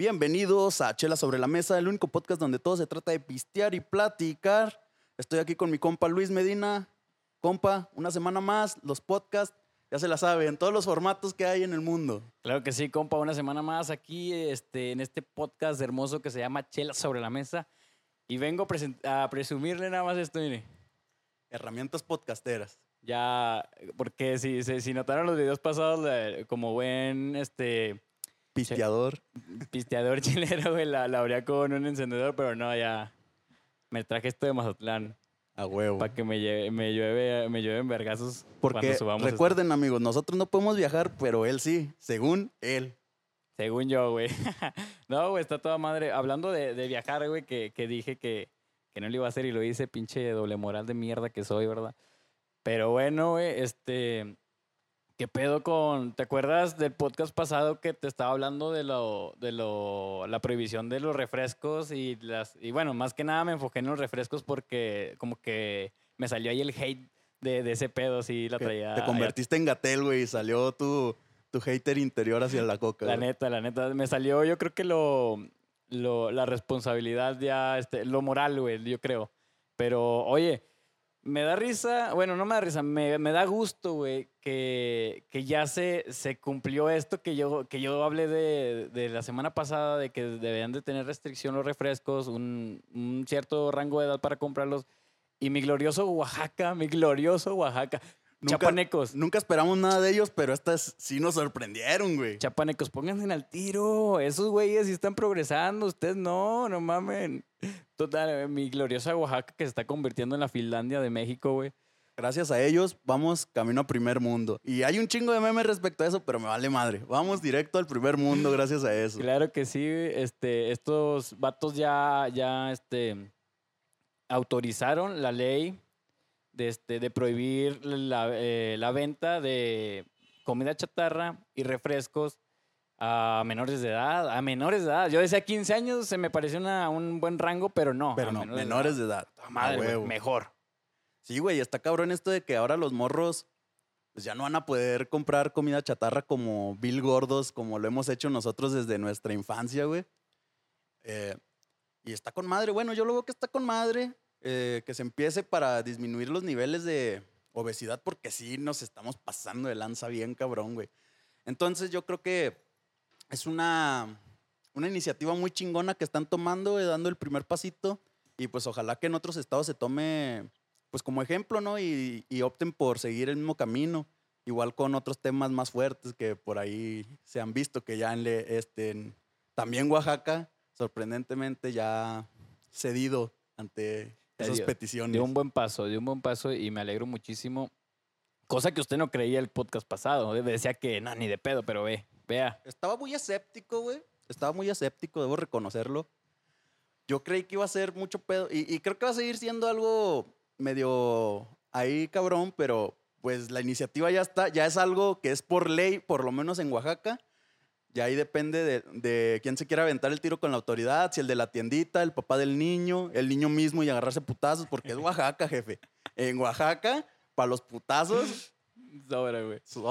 Bienvenidos a Chela sobre la Mesa, el único podcast donde todo se trata de pistear y platicar. Estoy aquí con mi compa Luis Medina. Compa, una semana más, los podcasts, ya se la saben, todos los formatos que hay en el mundo. Claro que sí, compa, una semana más aquí este, en este podcast hermoso que se llama Chela sobre la Mesa. Y vengo a, presumirle nada más esto, mire. Herramientas podcasteras. Ya, porque si, si, si notaron los videos pasados, como buen este, Pisteador. pisteador chileno, güey, la, la abría con un encendedor, pero no, ya me traje esto de Mazatlán A huevo. para que me, lleve, me, llueve, me llueven vergazos Porque cuando subamos. esto. recuerden, amigos, nosotros no podemos viajar, pero él sí, según él. Según yo, güey. no, güey, está toda madre. Hablando de, de viajar, güey, que, que dije que, que no lo iba a hacer y lo hice, pinche doble moral de mierda que soy, ¿verdad? Pero bueno, güey, este. ¿Qué pedo con. ¿Te acuerdas del podcast pasado que te estaba hablando de lo. de lo. la prohibición de los refrescos y las. Y bueno, más que nada me enfoqué en los refrescos porque como que me salió ahí el hate de, de ese pedo, sí, la traía. te convertiste en Gatel, güey, y salió tu, tu hater interior hacia la coca. La güey. neta, la neta. Me salió, yo creo que lo, lo- la responsabilidad ya, este, lo moral, güey, yo creo. Pero, oye, me da risa, bueno, no me da risa, me, me da gusto, güey, que, que ya se, se cumplió esto que yo, que yo hablé de, de la semana pasada, de que debían de tener restricción los refrescos, un, un cierto rango de edad para comprarlos. Y mi glorioso Oaxaca, mi glorioso Oaxaca. Nunca- Chapanecos. Nunca esperamos nada de ellos, pero estas sí nos sorprendieron, güey. Chapanecos, pónganse al tiro. Esos güeyes sí están progresando. Ustedes no, no mamen. Total, eh, mi gloriosa Oaxaca que se está convirtiendo en la Finlandia de México, güey. Gracias a ellos vamos camino a primer mundo. Y hay un chingo de memes respecto a eso, pero me vale madre. Vamos directo al primer mundo gracias a eso. Claro que sí, este, estos vatos ya, ya, este, autorizaron la ley de, este, de prohibir la, eh, la venta de comida chatarra y refrescos a menores de edad, a menores de edad. Yo decía 15 años, se me pareció una- un buen rango, pero no. Pero no, menores de edad. Ah, Madre, güey, mejor. Sí, güey, está cabrón esto de que ahora los morros pues ya no van a poder comprar comida chatarra como Bill Gordos, como lo hemos hecho nosotros desde nuestra infancia, güey. Eh, y está con madre. Bueno, yo lo veo que está con madre. eh, que se empiece para disminuir los niveles de obesidad, porque sí nos estamos pasando de lanza bien, cabrón, güey. Entonces yo creo que es una, una iniciativa muy chingona que están tomando, eh, dando el primer pasito. Y pues ojalá que en otros estados se tome pues como ejemplo, ¿no? Y, y opten por seguir el mismo camino. Igual con otros temas más fuertes que por ahí se han visto, que ya en, le- este, en- también Oaxaca, sorprendentemente, ya cedido ante esas dio- peticiones. Dio un buen paso, dio un buen paso y me alegro muchísimo. Cosa que usted no creía el podcast pasado. ¿eh? Decía que no, ni de pedo, pero ve, vea. Estaba muy escéptico, güey. Estaba muy escéptico, debo reconocerlo. Yo creí que iba a ser mucho pedo. Y, y creo que va a seguir siendo algo medio ahí cabrón, pero pues la iniciativa ya está, ya es algo que es por ley, por lo menos en Oaxaca. Y ahí depende de, de quién se quiera aventar el tiro con la autoridad, si el de la tiendita, el papá del niño, el niño mismo y agarrarse putazos, porque es Oaxaca, jefe. En Oaxaca, para los putazos, Sobra, güey. su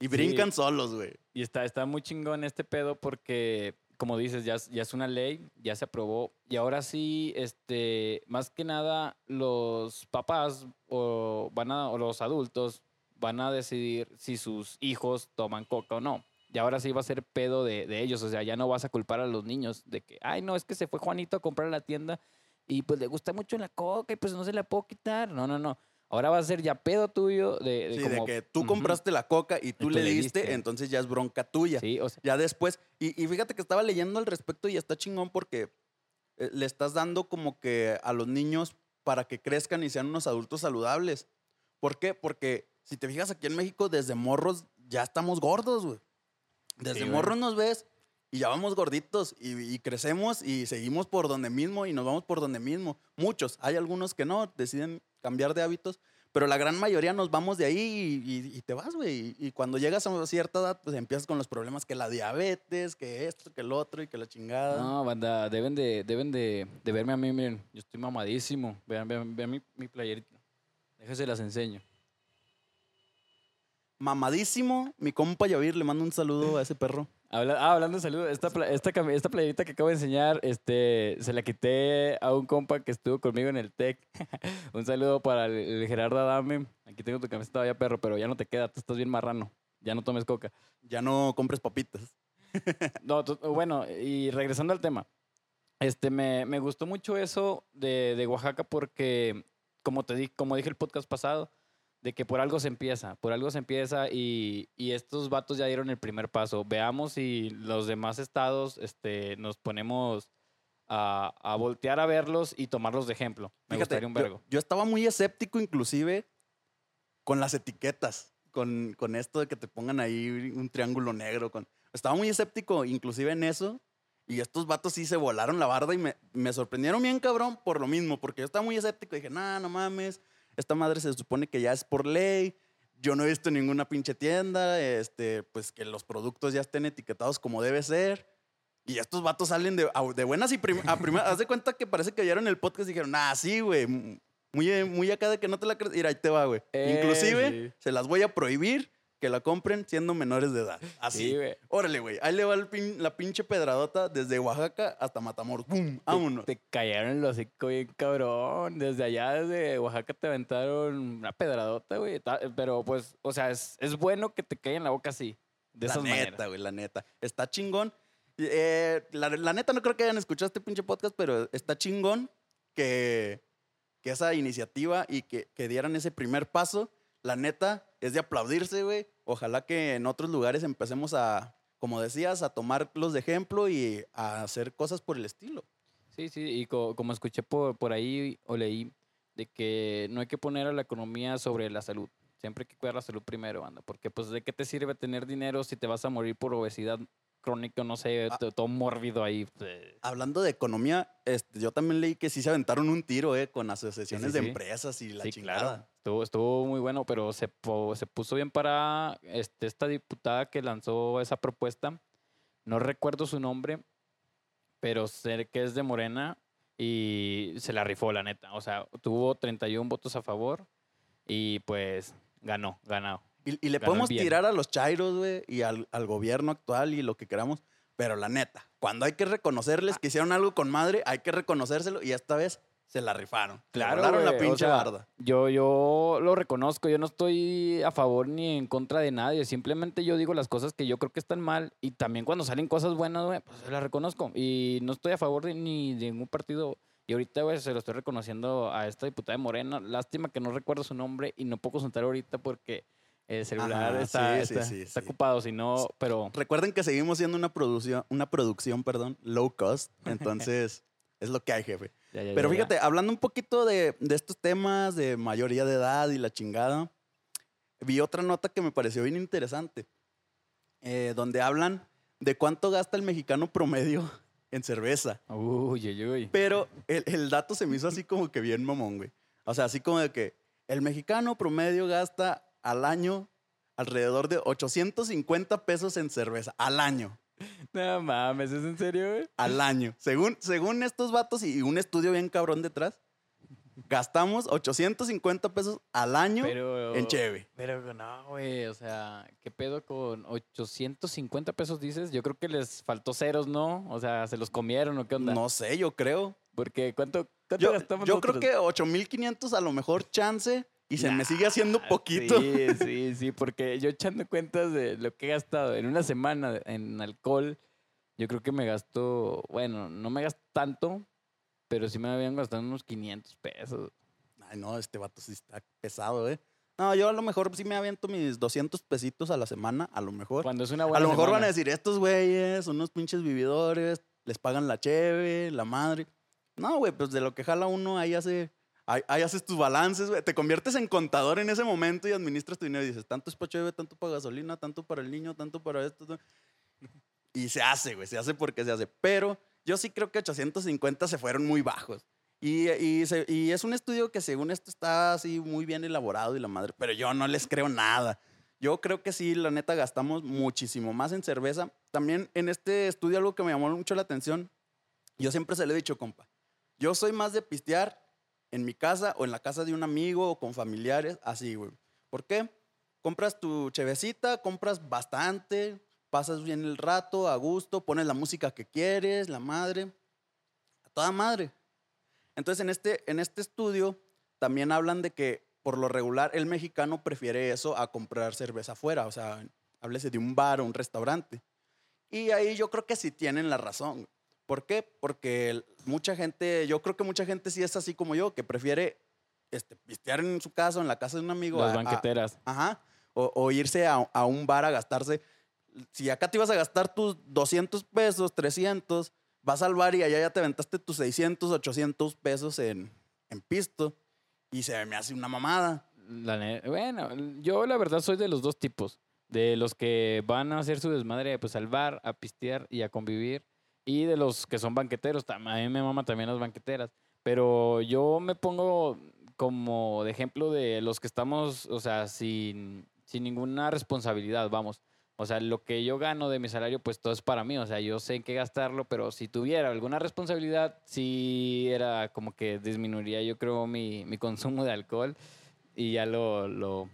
Y Sí. brincan solos, güey. Y está, está muy chingón este pedo porque, como dices, ya, es- ya es una ley, ya se aprobó. Y ahora sí, este, más que nada, los papás o, van a, o los adultos van a decidir si sus hijos toman coca o no. Y ahora sí va a ser pedo de, de ellos. O sea, ya no vas a culpar a los niños de que, ay, no, es que se fue Juanito a comprar a la tienda y pues le gusta mucho la coca y pues no se la puedo quitar. No, no, no. Ahora va a ser ya pedo tuyo de, de Sí, como- de que tú Ujú. compraste la coca y tú, tú le le diste, diste. entonces ya es bronca tuya. Sí, o sea, Ya después, y, y fíjate que estaba leyendo al respecto y está chingón porque eh, le estás dando como que a los niños para que crezcan y sean unos adultos saludables. ¿Por qué? Porque si te fijas aquí en México, desde morros ya estamos gordos, güey. Desde Sí, morros nos ves y ya vamos gorditos y, y crecemos y seguimos por donde mismo y nos vamos por donde mismo. Muchos, hay algunos que no, deciden cambiar de hábitos, pero la gran mayoría nos vamos de ahí y, y- y te vas, güey. Y, y cuando llegas a cierta edad, pues empiezas con los problemas que la diabetes, que esto, que el otro y que la chingada. No, banda, deben de, deben de, de verme a mí, miren, yo estoy mamadísimo. Vean, vean, vean mi, mi playerita. Déjense las enseño. Mamadísimo, mi compa Yavir, le mando un saludo a ese perro. Habla- ah, hablando de salud, esta, esta, esta playerita que acabo de enseñar, este, se la quité a un compa que estuvo conmigo en el TEC. un saludo para el, el Gerardo Adame. Aquí tengo tu camiseta todavía, perro, pero ya no te queda, tú estás bien marrano. Ya no tomes coca. Ya no compres papitas. No, bueno, y regresando al tema, este, me, me gustó mucho eso de, de Oaxaca porque, como te di, como dije el podcast pasado, de que por algo se empieza, por algo se empieza y, y estos vatos ya dieron el primer paso. Veamos si los demás estados este, nos ponemos a, a voltear a verlos y tomarlos de ejemplo. Me Fíjate, gustaría un yo- vergo. Yo, estaba muy escéptico inclusive con las etiquetas, con, con esto de que te pongan ahí un triángulo negro. Con... Estaba muy escéptico inclusive en eso. Y estos vatos sí se volaron la barda y me, me sorprendieron bien cabrón por lo mismo, porque yo estaba muy escéptico. Dije, nah, no mames, esta madre se supone que ya es por ley. Yo no he visto ninguna pinche tienda, este, pues que los productos ya estén etiquetados como debe ser. Y estos vatos salen de, de buenas y prim- a primeras. Haz de cuenta que parece que oyeron el podcast y dijeron, ah, sí, güey. Muy, muy acá de que no te la crees. Mira, ahí te va, güey. Eh, Inclusive, sí. se las voy a prohibir que la compren siendo menores de edad. Así. Sí, güey. Órale, güey. Ahí le va el pin- la pinche pedradota desde Oaxaca hasta Matamoros. ¡Bum! Vámonos. Te cayeron los hocico bien cabrón. Desde allá, desde Oaxaca, te aventaron una pedradota, güey. Pero pues, o sea, es, es bueno que te caiga en la boca así. De la esas neta, maneras. güey, la neta. Está chingón. Eh, la, la neta, no creo que hayan escuchado este pinche podcast, pero está chingón que, que esa iniciativa y que, que dieran ese primer paso, la neta, es de aplaudirse, güey. Ojalá que en otros lugares empecemos a, como decías, a tomarlos de ejemplo y a hacer cosas por el estilo. Sí, sí, y co- como escuché por, por ahí o leí, de que no hay que poner a la economía sobre la salud. Siempre hay que cuidar la salud primero, anda. Porque, pues, ¿de qué te sirve tener dinero si te vas a morir por obesidad crónica, no sé, Ah. to- todo mórbido ahí? Hablando de economía, este, yo también leí que sí se aventaron un tiro, eh, con asociaciones sí, de sí. empresas y la Sí, chingada. claro. Estuvo, estuvo muy bueno, pero se, se puso bien para este, esta diputada que lanzó esa propuesta. No recuerdo su nombre, pero sé que es de Morena y se la rifó, la neta. O sea, tuvo 31 votos a favor y pues ganó, ganó. Y, y le Ganó podemos tirar a los chairos, güey, y al, al gobierno actual y lo que queramos. Pero la neta, cuando hay que reconocerles que hicieron algo con madre, hay que reconocérselo y esta vez se la rifaron. Se Claro, volaron la o pinche sea, barda. Yo, yo lo reconozco, yo no estoy a favor ni en contra de nadie, simplemente yo digo las cosas que yo creo que están mal y también cuando salen cosas buenas, güey, pues las reconozco y no estoy a favor de ni de ningún partido. Y ahorita, güey, se lo estoy reconociendo a esta diputada de Morena. Lástima que no recuerdo su nombre y no puedo consultar ahorita porque el celular Ajá, está, sí, está, sí, está sí. ocupado, si no, pero Recuerden que seguimos siendo una producción, una producción, perdón, low cost. Entonces, es lo que hay, jefe. Ya, ya, Pero ya, fíjate, hablando un poquito de, de estos temas de mayoría de edad y la chingada, vi otra nota que me pareció bien interesante, eh, donde hablan de cuánto gasta el mexicano promedio en cerveza. Uy, uy, uy. Pero el, el dato se me hizo así como que bien mamón, güey. O sea, así como de que el mexicano promedio gasta al año alrededor de 850 pesos en cerveza. Al año. No mames, ¿es en serio, güey? Al año. Según, según estos vatos y un estudio bien cabrón detrás, gastamos 850 pesos al año Pero, en cheve. Pero no, güey, o sea, ¿qué pedo con 850 pesos dices? Yo creo que les faltó ceros, ¿no? O sea, ¿se los comieron o qué onda? No sé, yo creo. Porque ¿cuánto, cuánto Yo, gastamos yo creo que 8500 a lo mejor chance y se me sigue haciendo Nah, poquito. Sí, sí, sí, porque yo echando cuentas de lo que he gastado en una semana en alcohol, yo creo que me gasto, bueno, no me gasto tanto, pero sí me habían gastado unos 500 pesos. Ay, no, este vato sí está pesado, ¿eh? No, yo a lo mejor sí me aviento mis 200 pesitos a la semana, a lo mejor. Cuando es una A buena lo mejor van semana. a decir, estos güeyes son unos pinches vividores, les pagan la cheve, la madre. No, güey, pues de lo que jala uno, ahí hace, ahí, ahí haces tus balances. Te conviertes en contador en ese momento y administras tu dinero y dices, tanto es para cheve, tanto para gasolina, tanto para el niño, tanto para esto. tanto". Y se hace, güey, se hace porque se hace. Pero yo sí creo que 850 se fueron muy bajos. Y, y, se- y es un estudio que según esto está así muy bien elaborado y la madre, pero yo no les creo nada. Yo creo que sí, la neta, gastamos muchísimo más en cerveza. También en este estudio algo que me llamó mucho la atención, yo siempre se lo he dicho, compa, yo soy más de pistear en mi casa o en la casa de un amigo o con familiares, así, güey. ¿Por qué? Compras tu chevecita, compras bastante, pasas bien el rato, a gusto, pones la música que quieres, la madre, a toda madre. Entonces, en este, en este estudio también hablan de que por lo regular el mexicano prefiere eso a comprar cerveza afuera, o sea, háblese de un bar o un restaurante. Y ahí yo creo que sí tienen la razón. ¿Por qué? Porque mucha gente, yo creo que mucha gente sí es así como yo, que prefiere este, pistear en su casa o en la casa de un amigo. Las a- a- banqueteras. Ajá. O, o irse a, a un bar a gastarse. Si acá te ibas a gastar tus 200 pesos, 300, vas al bar y allá ya te aventaste tus 600, 800 pesos en, en pisto. Y se me hace una mamada. La bueno, yo la verdad soy de los dos tipos. De los que van a hacer su desmadre pues al bar, a pistear y a convivir. Y de los que son banqueteros. A mí me mama también las banqueteras. Pero yo me pongo como de ejemplo de los que estamos, o sea, sin, sin ninguna responsabilidad, vamos. O sea, lo que yo gano de mi salario, pues todo es para mí. O sea, yo sé en qué gastarlo, pero si tuviera alguna responsabilidad, sí era como que disminuiría, yo creo, mi, mi consumo de alcohol y ya lo, lo,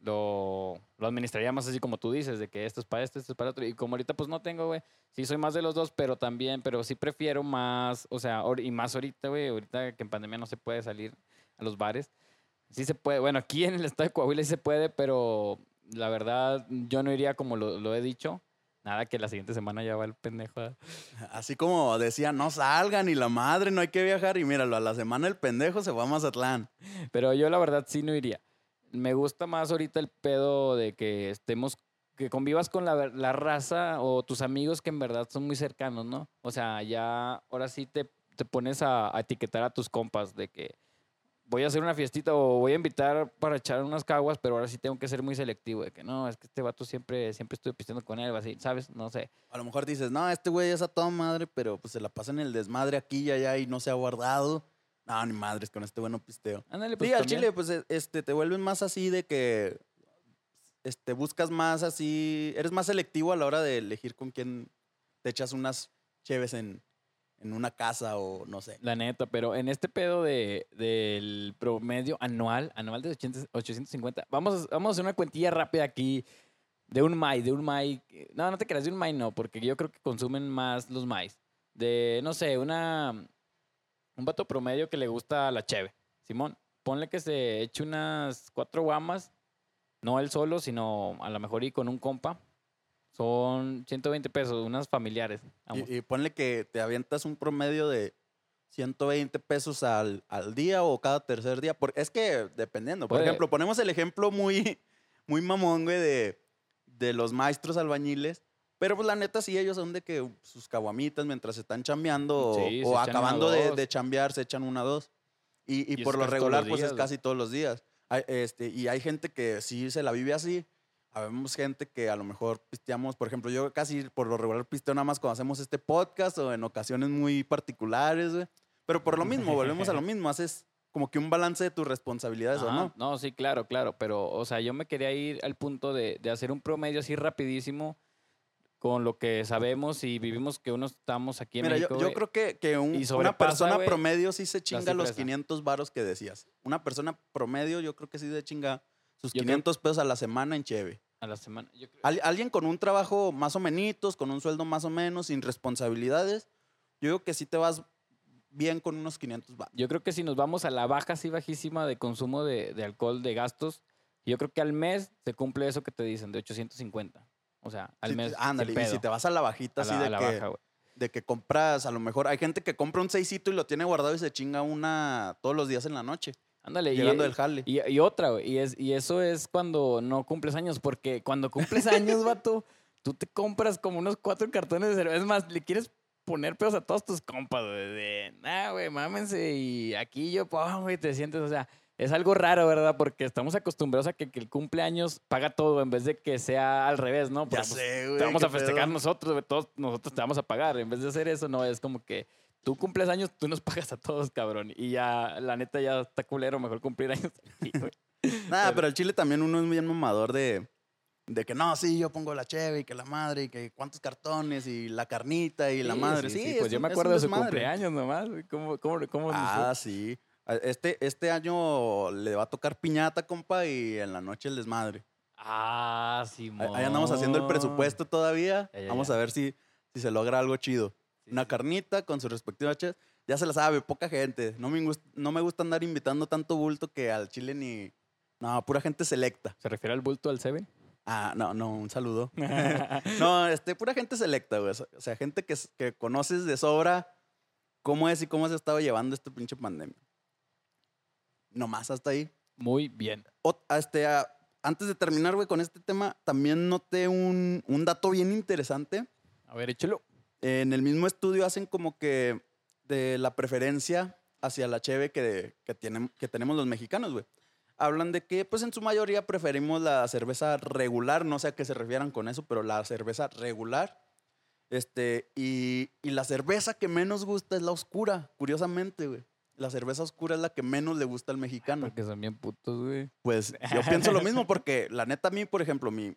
lo, lo administraría más así como tú dices, de que esto es para esto, esto es para otro. Y como ahorita pues no tengo, güey, sí soy más de los dos, pero también, pero sí prefiero más, o sea, y más ahorita, güey, ahorita que en pandemia no se puede salir a los bares. Sí se puede, bueno, aquí en el estado de Coahuila sí se puede, pero la verdad yo no iría como lo, lo he dicho. Nada, que la siguiente semana ya va el pendejo. Así como decía, no salgan y la madre, no hay que viajar. Y míralo, a la semana el pendejo se va a Mazatlán. Pero yo la verdad sí no iría. Me gusta más ahorita el pedo de que estemos, que convivas con la, la raza o tus amigos que en verdad son muy cercanos, ¿no? O sea, ya ahora sí te, te pones a, etiquetar a tus compas de que voy a hacer una fiestita o voy a invitar para echar unas caguas, pero ahora sí tengo que ser muy selectivo de que no, es que este vato siempre, siempre estoy pisteando con él, así, ¿sabes? No sé. A lo mejor dices, no, este güey es a toda madre, pero pues se la pasa en el desmadre aquí y allá y no se ha guardado. No, ni madres, con este bueno pisteo. Ándale, pues sí, al chile, pues e- este, te vuelves más así de que este, buscas más así, eres más selectivo a la hora de elegir con quién te echas unas cheves en, en una casa o no sé. La neta, pero en este pedo de, del promedio anual, anual de 800 850, vamos a, vamos a hacer una cuentilla rápida aquí de un MAI, de un MAI. No, no te creas, de un MAI no, porque yo creo que consumen más los MAIs. De, no sé, una, un vato promedio que le gusta la cheve. Simón, ponle que se eche unas cuatro guamas, no él solo, sino a lo mejor y con un compa. Son 120 pesos, unas familiares. Y, y ponle que te avientas un promedio de 120 pesos al, al día o cada tercer día. Porque es que dependiendo. Por ejemplo, ponemos el ejemplo muy, muy mamón, güey, de, de los maestros albañiles. Pero pues la neta sí, ellos son de que sus caguamitas mientras están chambeando o- Sí, o, se echan acabando de, de chambear, se echan una dos. Y, y Y por lo regular, pues es casi todos los días. Hay, este, y hay gente que sí se la vive así. Habemos gente que a lo mejor pisteamos, por ejemplo, yo casi por lo regular pisteo nada más cuando hacemos este podcast o en ocasiones muy particulares, güey. Pero por lo mismo, volvemos a lo mismo, haces como que un balance de tus responsabilidades o no. No, sí, claro, claro. Pero, o sea, yo me quería ir al punto de, de hacer un promedio así rapidísimo con lo que sabemos y vivimos que uno estamos aquí en Mira, yo, México. yo güey. creo que, que un- una persona promedio sí se chinga los cifra esa. 500 varos que decías. Una persona promedio yo creo que sí se chinga sus Yo creo- 500 pesos a la semana en cheve. a la semana. yo creo- Al- alguien con un trabajo más o menos, con un sueldo más o menos, sin responsabilidades, yo digo que sí te vas bien con unos 500 varos. Yo creo que si nos vamos a la baja así bajísima de consumo de, de alcohol, de gastos, yo creo que al mes se cumple eso que te dicen, de 850. O sea, al Sí, mes. ándale, y si te vas a la bajita a así la, de la que, baja, güey. de que compras, a lo mejor hay gente que compra un seisito y lo tiene guardado y se chinga una todos los días en la noche, Ándale, y- llegando del jale. Y, y otra, güey. Y, es, y eso es cuando no cumples años. Porque cuando cumples años, vato, tú te compras como unos cuatro cartones de cerveza. Es más, le quieres poner pedos a todos tus compas, güey. De, nah, güey, mámense. Y aquí yo, güey, te sientes, o sea, es algo raro, ¿verdad? Porque estamos acostumbrados a que, que el cumpleaños paga todo en vez de que sea al revés, ¿no? ya Porque, pues, sé, güey. te vamos a festejar pedo. nosotros, güey, todos nosotros te vamos a pagar. En vez de hacer eso, no, es como que tú cumples años, tú nos pagas a todos, cabrón. Y ya, la neta, ya está culero, mejor cumplir años. aquí, güey. Nada, Pero- el chile también uno es bien mamador de, de que no, sí, yo pongo la cheve y que la madre y que cuántos cartones y la carnita y la Sí, madre. sí, Sí, sí, es pues yo me acuerdo de su desmadre. cumpleaños nomás. ¿Cómo, cómo, cómo Ah, sí. Este, este año le va a tocar piñata, compa, y en la noche el desmadre. Ah, sí, Ahí- Ahí andamos haciendo el presupuesto todavía. Ya, ya, Vamos ya. a ver si, si se logra algo chido. Una carnita con su respectiva chef. Ya se la sabe, poca gente. No me, no me gusta andar invitando tanto bulto que al chile ni... No, pura gente selecta. ¿Se refiere al bulto del Seven? Ah, no, no, un saludo. no, este, pura gente selecta, güey. O sea, gente que, que conoces de sobra cómo es y cómo se ha estado llevando esta pinche pandemia. Nomás hasta ahí. Muy bien. Este, antes de terminar, güey, con este tema, también noté un, un dato bien interesante. A ver, échalo. En el mismo estudio hacen como que de la preferencia hacia la cheve que, que, tienen, que tenemos los mexicanos, güey. Hablan de que, pues en su mayoría preferimos la cerveza regular, no sé a qué se refieran con eso, pero la cerveza regular. Este, y, y la cerveza que menos gusta es la oscura, curiosamente, güey. La cerveza oscura es la que menos le gusta al mexicano. Porque son bien putos, güey. Pues yo pienso lo mismo porque la neta a mí, por ejemplo, mi,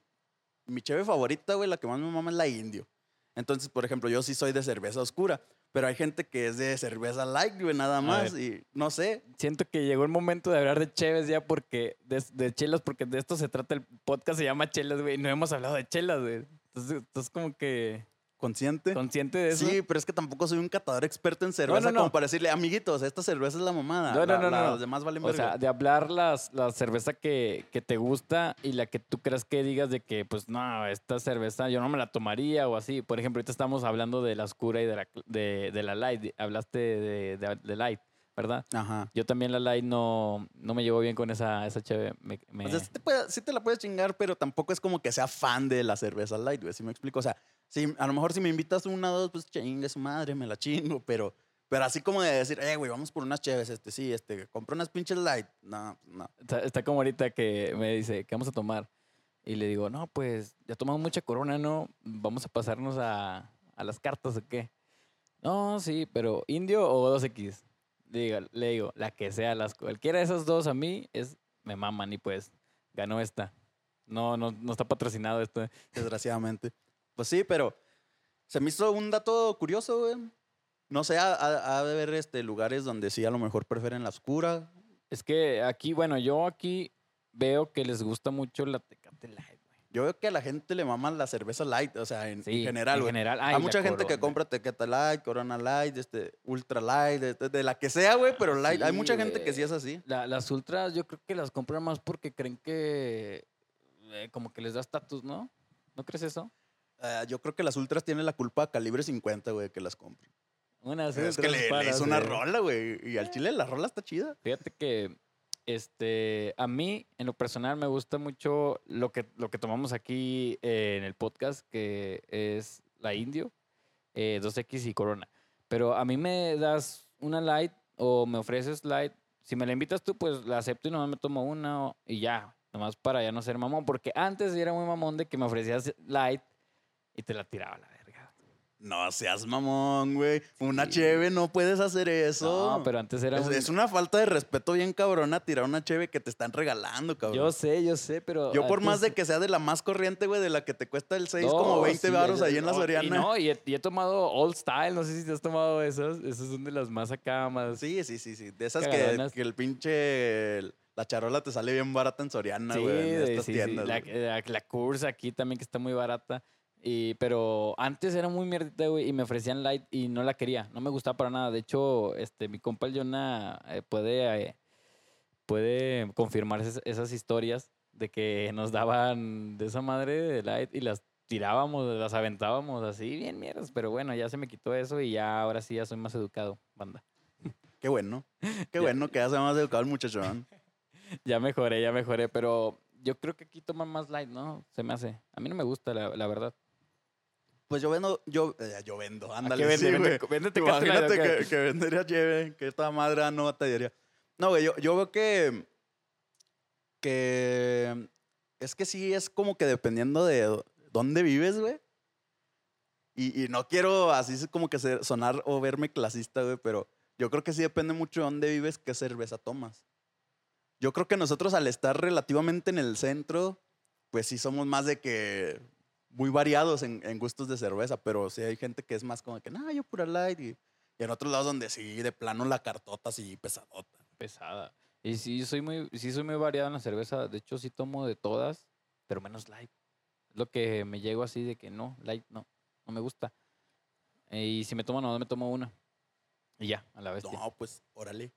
mi cheve favorita, güey, la que más me mama es la indio. Entonces, por ejemplo, yo sí soy de cerveza oscura, pero hay gente que es de cerveza light, güey, nada más. Y no sé, Siento que llegó el momento de hablar de cheves ya porque, de, de chelas, porque de esto se trata el podcast, se llama chelas, güey. y No hemos hablado de chelas, güey. Entonces, estás como que consciente. consciente de eso. Sí, pero es que tampoco soy un catador experto en cerveza no, no. como para decirle, amiguitos, esta cerveza es la mamada. No, no, la- no, la- demás valen O sea, verga". de hablar las, la cerveza que, que te gusta y la que tú creas que digas de que, pues, no, esta cerveza yo no me la tomaría o así. Por ejemplo, ahorita estamos hablando de la oscura y de la, de, de la light. Hablaste de, de, de light, ¿verdad? Ajá. Yo también la light no, no me llevo bien con esa, esa cheve. Me, me- O sea, sí te, puede- sí te la puedes chingar, pero tampoco es como que sea fan de la cerveza light, güey. ¿Sí me explico? O sea, sí, a lo mejor si me invitas una o dos, pues chingue su madre, me la chingo, pero, pero así como de decir, eh, güey, vamos por unas cheves, este, sí, este, compra unas pinches light. No, no. Está, está como ahorita que me dice, ¿qué vamos a tomar? Y le digo, no, pues ya tomamos mucha corona, ¿no? Vamos a pasarnos a, a las cartas o qué. No, sí, pero indio o 2X. Le digo, le digo, la que sea, las, cualquiera de esas dos a mí es, me maman y pues ganó esta. No, no, no está patrocinado esto. Desgraciadamente. Pues sí, pero se me hizo un dato curioso, güey. No sé, ha, de haber este, lugares donde sí a lo mejor prefieren la oscura. Es que aquí, bueno, yo aquí veo que les gusta mucho la Tecate Light. Yo veo que a la gente le maman la cerveza light, o sea, en, en Sí, general, en general. Ay, Hay mucha gente que compra Tequeta Light, Corona Light, este, Ultra Light, de, de- la que sea, güey, pero Light. Hay mucha gente que sí es así. La- las ultras yo creo que las compran más porque creen que eh, como que les da estatus, ¿no? ¿No crees eso? Ah, yo creo que las Ultras tienen la culpa a calibre 50, güey, que las compren. Unas es que le, hizo una rola, güey. Y al chile la rola está chida. Fíjate que este a mí en lo personal me gusta mucho lo que lo que tomamos aquí eh, en el podcast que es la Indio, eh, 2X y Corona. Pero a mí me das una light o me ofreces light, si me la invitas tú pues la acepto y nomás me tomo una y ya, nomás para ya no ser mamón, porque antes era muy mamón de que me ofrecías light y te la tiraba la verga. No seas mamón, güey. Una Sí. cheve, no puedes hacer eso. No, pero antes era es, un- es una falta de respeto bien cabrona tirar una cheve que te están regalando, cabrón. Yo sé, yo sé, pero Yo por más de que sea de la más corriente, güey, de la que te cuesta el 6 No, como 20 sí, baros ahí en la no, y Soriana. no, y he, y he tomado Old Style, no sé si te has tomado esas. Esas son de las más acá, más. Sí, sí, sí, sí. De esas que, el pinche... La charola te sale bien barata en Soriana, Sí, güey, en estas sí, sí, tiendas. La, la, la Curse aquí también que está muy barata. Y, pero antes era muy mierdita, güey, y me ofrecían light y no la quería. No me gustaba para nada. De hecho, este, mi compa el Jonah eh, puede, eh, puede confirmar esas, esas historias de que nos daban de esa madre de light y las tirábamos, las aventábamos así, bien mierdas. Pero bueno, ya se me quitó eso y ya ahora sí ya soy más educado, banda. Qué bueno. Qué bueno que ya se más educado el muchachón. Ya mejoré, ya mejoré, pero yo creo que aquí toman más light, ¿no? Se me hace. A mí no me gusta, la, la verdad. Pues yo vendo, yo, eh, yo vendo, ¿A ándale, qué vende? sí, güey. vende Tecate Light, Imagínate ¿o qué? que, que vendería cheve, que esta madre no batallaría. No, güey, yo, yo veo que, que es que sí es como que dependiendo de dónde vives, güey. Y, y no quiero así como que ser- sonar o verme clasista, güey, pero yo creo que sí depende mucho de dónde vives, qué cerveza tomas. Yo creo que nosotros al estar relativamente en el centro, pues sí somos más de que muy variados en, en gustos de cerveza, pero sí hay gente que es más como que, no, yo pura light. Y, y en otros lados donde sí, de plano la cartota sí pesadota. Pesada. Y sí soy muy, sí soy muy variado en la cerveza. De hecho, sí tomo de todas. pero menos light. Es lo que me llego así de que no, light no, no me gusta. Y si me tomo, no me tomo una. Y ya, a la vez. No, pues, órale.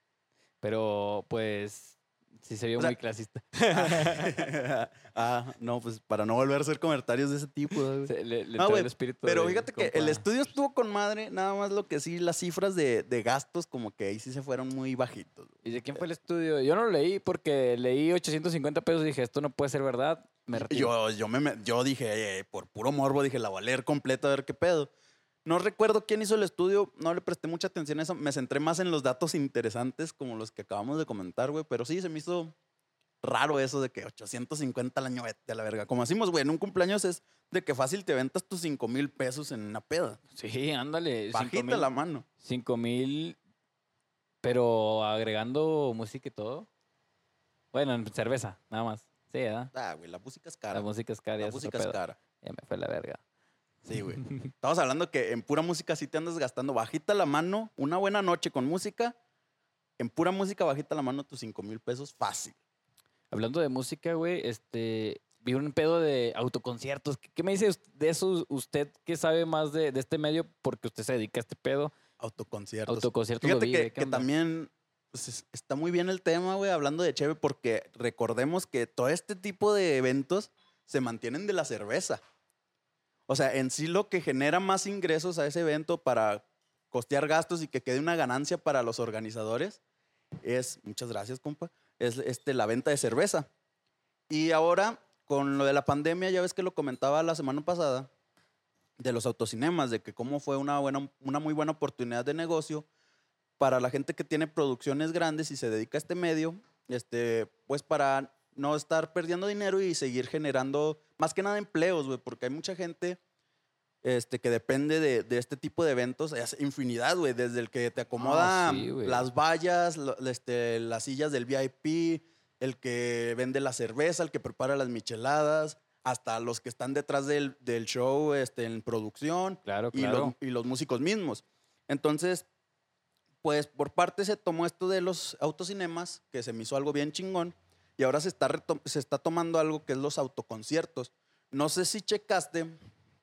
Pero, pues, sí se vio O sea- muy clasista. ah, no, pues para no volver a hacer comentarios de ese tipo. Se- le, le No, el espíritu Pero fíjate que el estudio estuvo con madre, nada más lo que sí, las cifras de, de gastos como que ahí sí se fueron muy bajitos. ¿Y de quién fue el estudio? Yo no lo leí porque leí 850 pesos y dije, esto no puede ser verdad. Me. Yo, yo, me, me- yo dije, eh, por puro morbo, dije, la voy a leer completa a ver qué pedo. No recuerdo quién hizo el estudio, no le presté mucha atención a eso, me centré más en los datos interesantes como los que acabamos de comentar, güey, pero sí se me hizo raro eso de que 850 al año, vete a la verga. Como decimos, güey, en un cumpleaños es de que fácil te ventas tus 5 mil pesos en una peda. Sí, ándale. Bajita mil- la mano. cinco mil, pero agregando música y todo. Bueno, en cerveza, nada más. Sí, ¿verdad? Ah, güey, la música es cara. La música es cara, La música es cara. Ya me fue la verga. Sí, güey. Estamos hablando que en pura música sí te andas gastando bajita la mano, una buena noche con música, en pura música bajita la mano tus 5 mil pesos fácil. Hablando de música, güey, este, vi un pedo de autoconciertos. ¿Qué, qué me dice de eso usted que sabe más de, de este medio porque usted se dedica a este pedo? Autoconciertos. Autoconciertos Fíjate vive, que, ¿qué que también pues, es- está muy bien el tema, güey, hablando de Cheve, porque recordemos que todo este tipo de eventos se mantienen de la cerveza. O sea, en sí lo que genera más ingresos a ese evento para costear gastos y que quede una ganancia para los organizadores es, muchas gracias, compa, es este, la venta de cerveza. Y ahora, con lo de la pandemia, ya ves que lo comentaba la semana pasada, de los autocinemas, de que cómo fue una, buena, una muy buena oportunidad de negocio para la gente que tiene producciones grandes y se dedica a este medio, este, pues para no estar perdiendo dinero y seguir generando más que nada empleos, güey, porque hay mucha gente este, que depende de, de este tipo de eventos, es infinidad, güey, desde el que te acomoda sí, güey. las vallas, lo- este, las sillas del VIP, el que vende la cerveza, el que prepara las micheladas, hasta los que están detrás del, del show este, en producción Claro, y, claro. los, y los músicos mismos. Entonces, pues por parte se tomó esto de los autocinemas, que se me hizo algo bien chingón, y ahora se está, se está tomando algo que es los autoconciertos. No sé si checaste,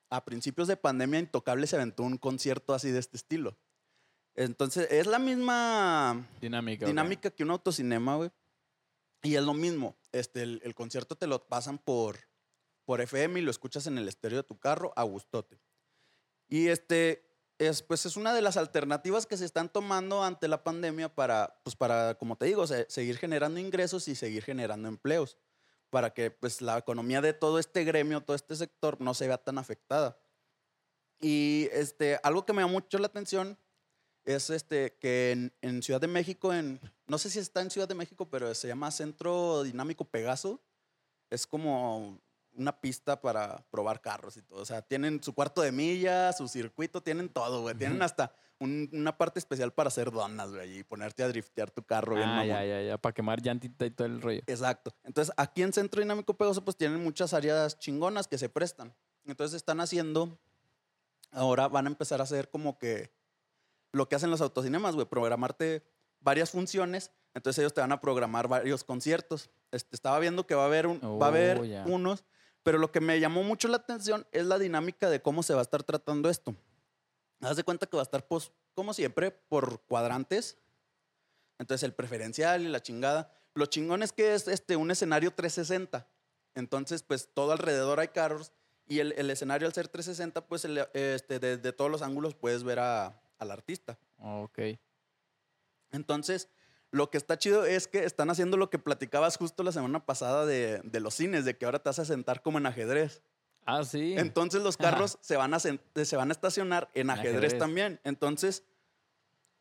a principios de pandemia Intocable se aventó un concierto así de este estilo. Entonces, es la misma Dinámica. dinámica que un autocinema, güey. Y es lo mismo. Este, el, el concierto te lo pasan por, por FM y lo escuchas en el estéreo de tu carro a gustote. Y este, es, pues es una de las alternativas que se están tomando ante la pandemia para, pues para, como te digo, se- seguir generando ingresos y seguir generando empleos. Para que pues la economía de todo este gremio, todo este sector no se vea tan afectada. Y este, algo que me llama mucho la atención es este, que en, en Ciudad de México, en, no sé si está en Ciudad de México, pero se llama Centro Dinámico Pegaso. Es como una pista para probar carros y todo. O sea, tienen su cuarto de milla, su circuito, tienen todo, güey. Tienen hasta un- una parte especial para hacer donas, güey, y ponerte a driftear tu carro bien Ah, mamón. ya, ya, ya. Para quemar llantita y todo el rollo. Exacto. Entonces, aquí en Centro Dinámico Pegaso, pues tienen muchas áreas chingonas que se prestan. Entonces, están haciendo, ahora van a empezar a hacer como que lo que hacen los autocinemas, güey, programarte varias funciones. Entonces, ellos te van a programar varios conciertos. Este, estaba viendo que va a haber, un- va a haber Oh, unos, pero lo que me llamó mucho la atención es la dinámica de cómo se va a estar tratando esto. Haz de cuenta que va a estar, pues, como siempre, por cuadrantes. Entonces, el preferencial y la chingada. Lo chingón es que es este, un escenario 360. Entonces, pues, todo alrededor hay carros. Y el, el escenario, al ser 360, pues, el- este, de, de todos los ángulos puedes ver a- al artista. Ok. Entonces, lo que está chido es que están haciendo lo que platicabas justo la semana pasada de, de los cines, de que ahora te vas a sentar como en ajedrez. Ah, sí. Entonces los carros se van, a se van a estacionar en ajedrez, ajedrez. también. Entonces,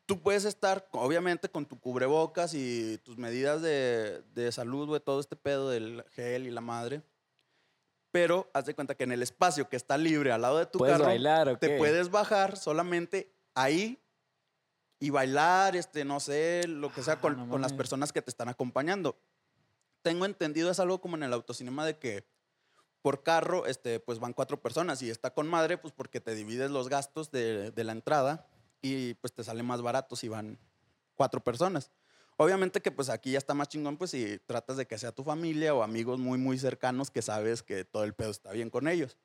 tú puedes estar, obviamente, con tu cubrebocas y tus medidas de, de salud, güey, todo este pedo del gel y la madre. Pero haz de cuenta que en el espacio que está libre al lado de tu ¿Puedes carro, bailar te puedes bajar solamente ahí y bailar, este, no sé, lo que sea, Ah, con, no con las personas que te están acompañando. Tengo entendido, es algo como en el autocinema de que por carro, este, pues van cuatro personas y está con madre, pues porque te divides los gastos de, de la entrada y pues te sale más barato si van cuatro personas. Obviamente que pues aquí ya está más chingón, pues si tratas de que sea tu familia o amigos muy, muy cercanos que sabes que todo el pedo está bien con ellos.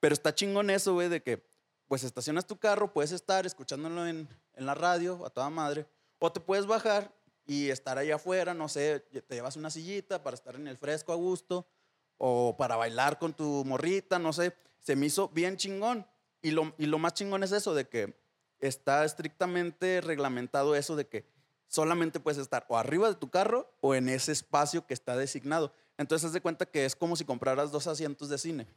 Pero está chingón eso, güey, de que pues estacionas tu carro, puedes estar escuchándolo en, en la radio a toda madre, o te puedes bajar y estar allá afuera, no sé, te llevas una sillita para estar en el fresco a gusto, o para bailar con tu morrita, no sé. Se me hizo bien chingón. Y lo, y lo más chingón es eso, de que está estrictamente reglamentado eso de que solamente puedes estar o arriba de tu carro o en ese espacio que está designado. Entonces, haz de cuenta que es como si compraras dos asientos de cine.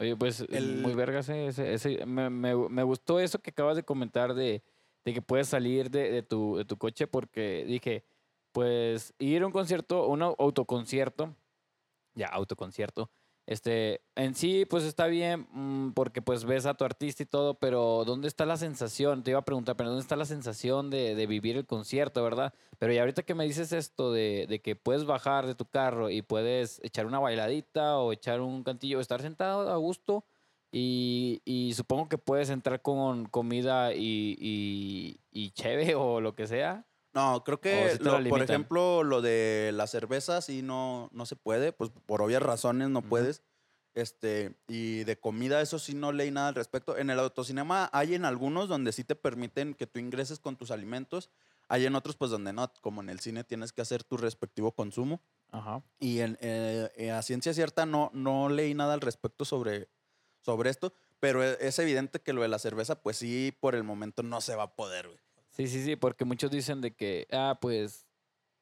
Oye, pues El- muy vergas ese, ese- me, me- me gustó eso que acabas de comentar de, de que puedes salir de, de tu, de tu coche porque dije, pues ir a un concierto, un au- autoconcierto, ya, autoconcierto, este, en sí, pues está bien mm, porque pues ves a tu artista y todo, pero ¿dónde está la sensación? Te iba a preguntar, pero ¿dónde está la sensación de, vivir el concierto, verdad? Pero y ahorita que me dices esto de, que puedes bajar de tu carro y puedes echar una bailadita o echar un cantillo, estar sentado a gusto y, y supongo que puedes entrar con comida y, y, y cheve o lo que sea. No, creo ¿O que, sí te lo- lo por ejemplo, lo de la cerveza sí no, no se puede, pues por obvias razones no puedes. Este, y de comida, eso sí no leí nada al respecto. En el autocinema hay en algunos donde sí te permiten que tú ingreses con tus alimentos. Hay en otros, pues donde no, como en el cine tienes que hacer tu respectivo consumo. Ajá. Y en, eh, eh, a ciencia cierta no, no leí nada al respecto sobre, sobre esto, pero e- es evidente que lo de la cerveza, pues sí, por el momento no se va a poder, güey. Sí, sí, sí, porque muchos dicen de que, ah, pues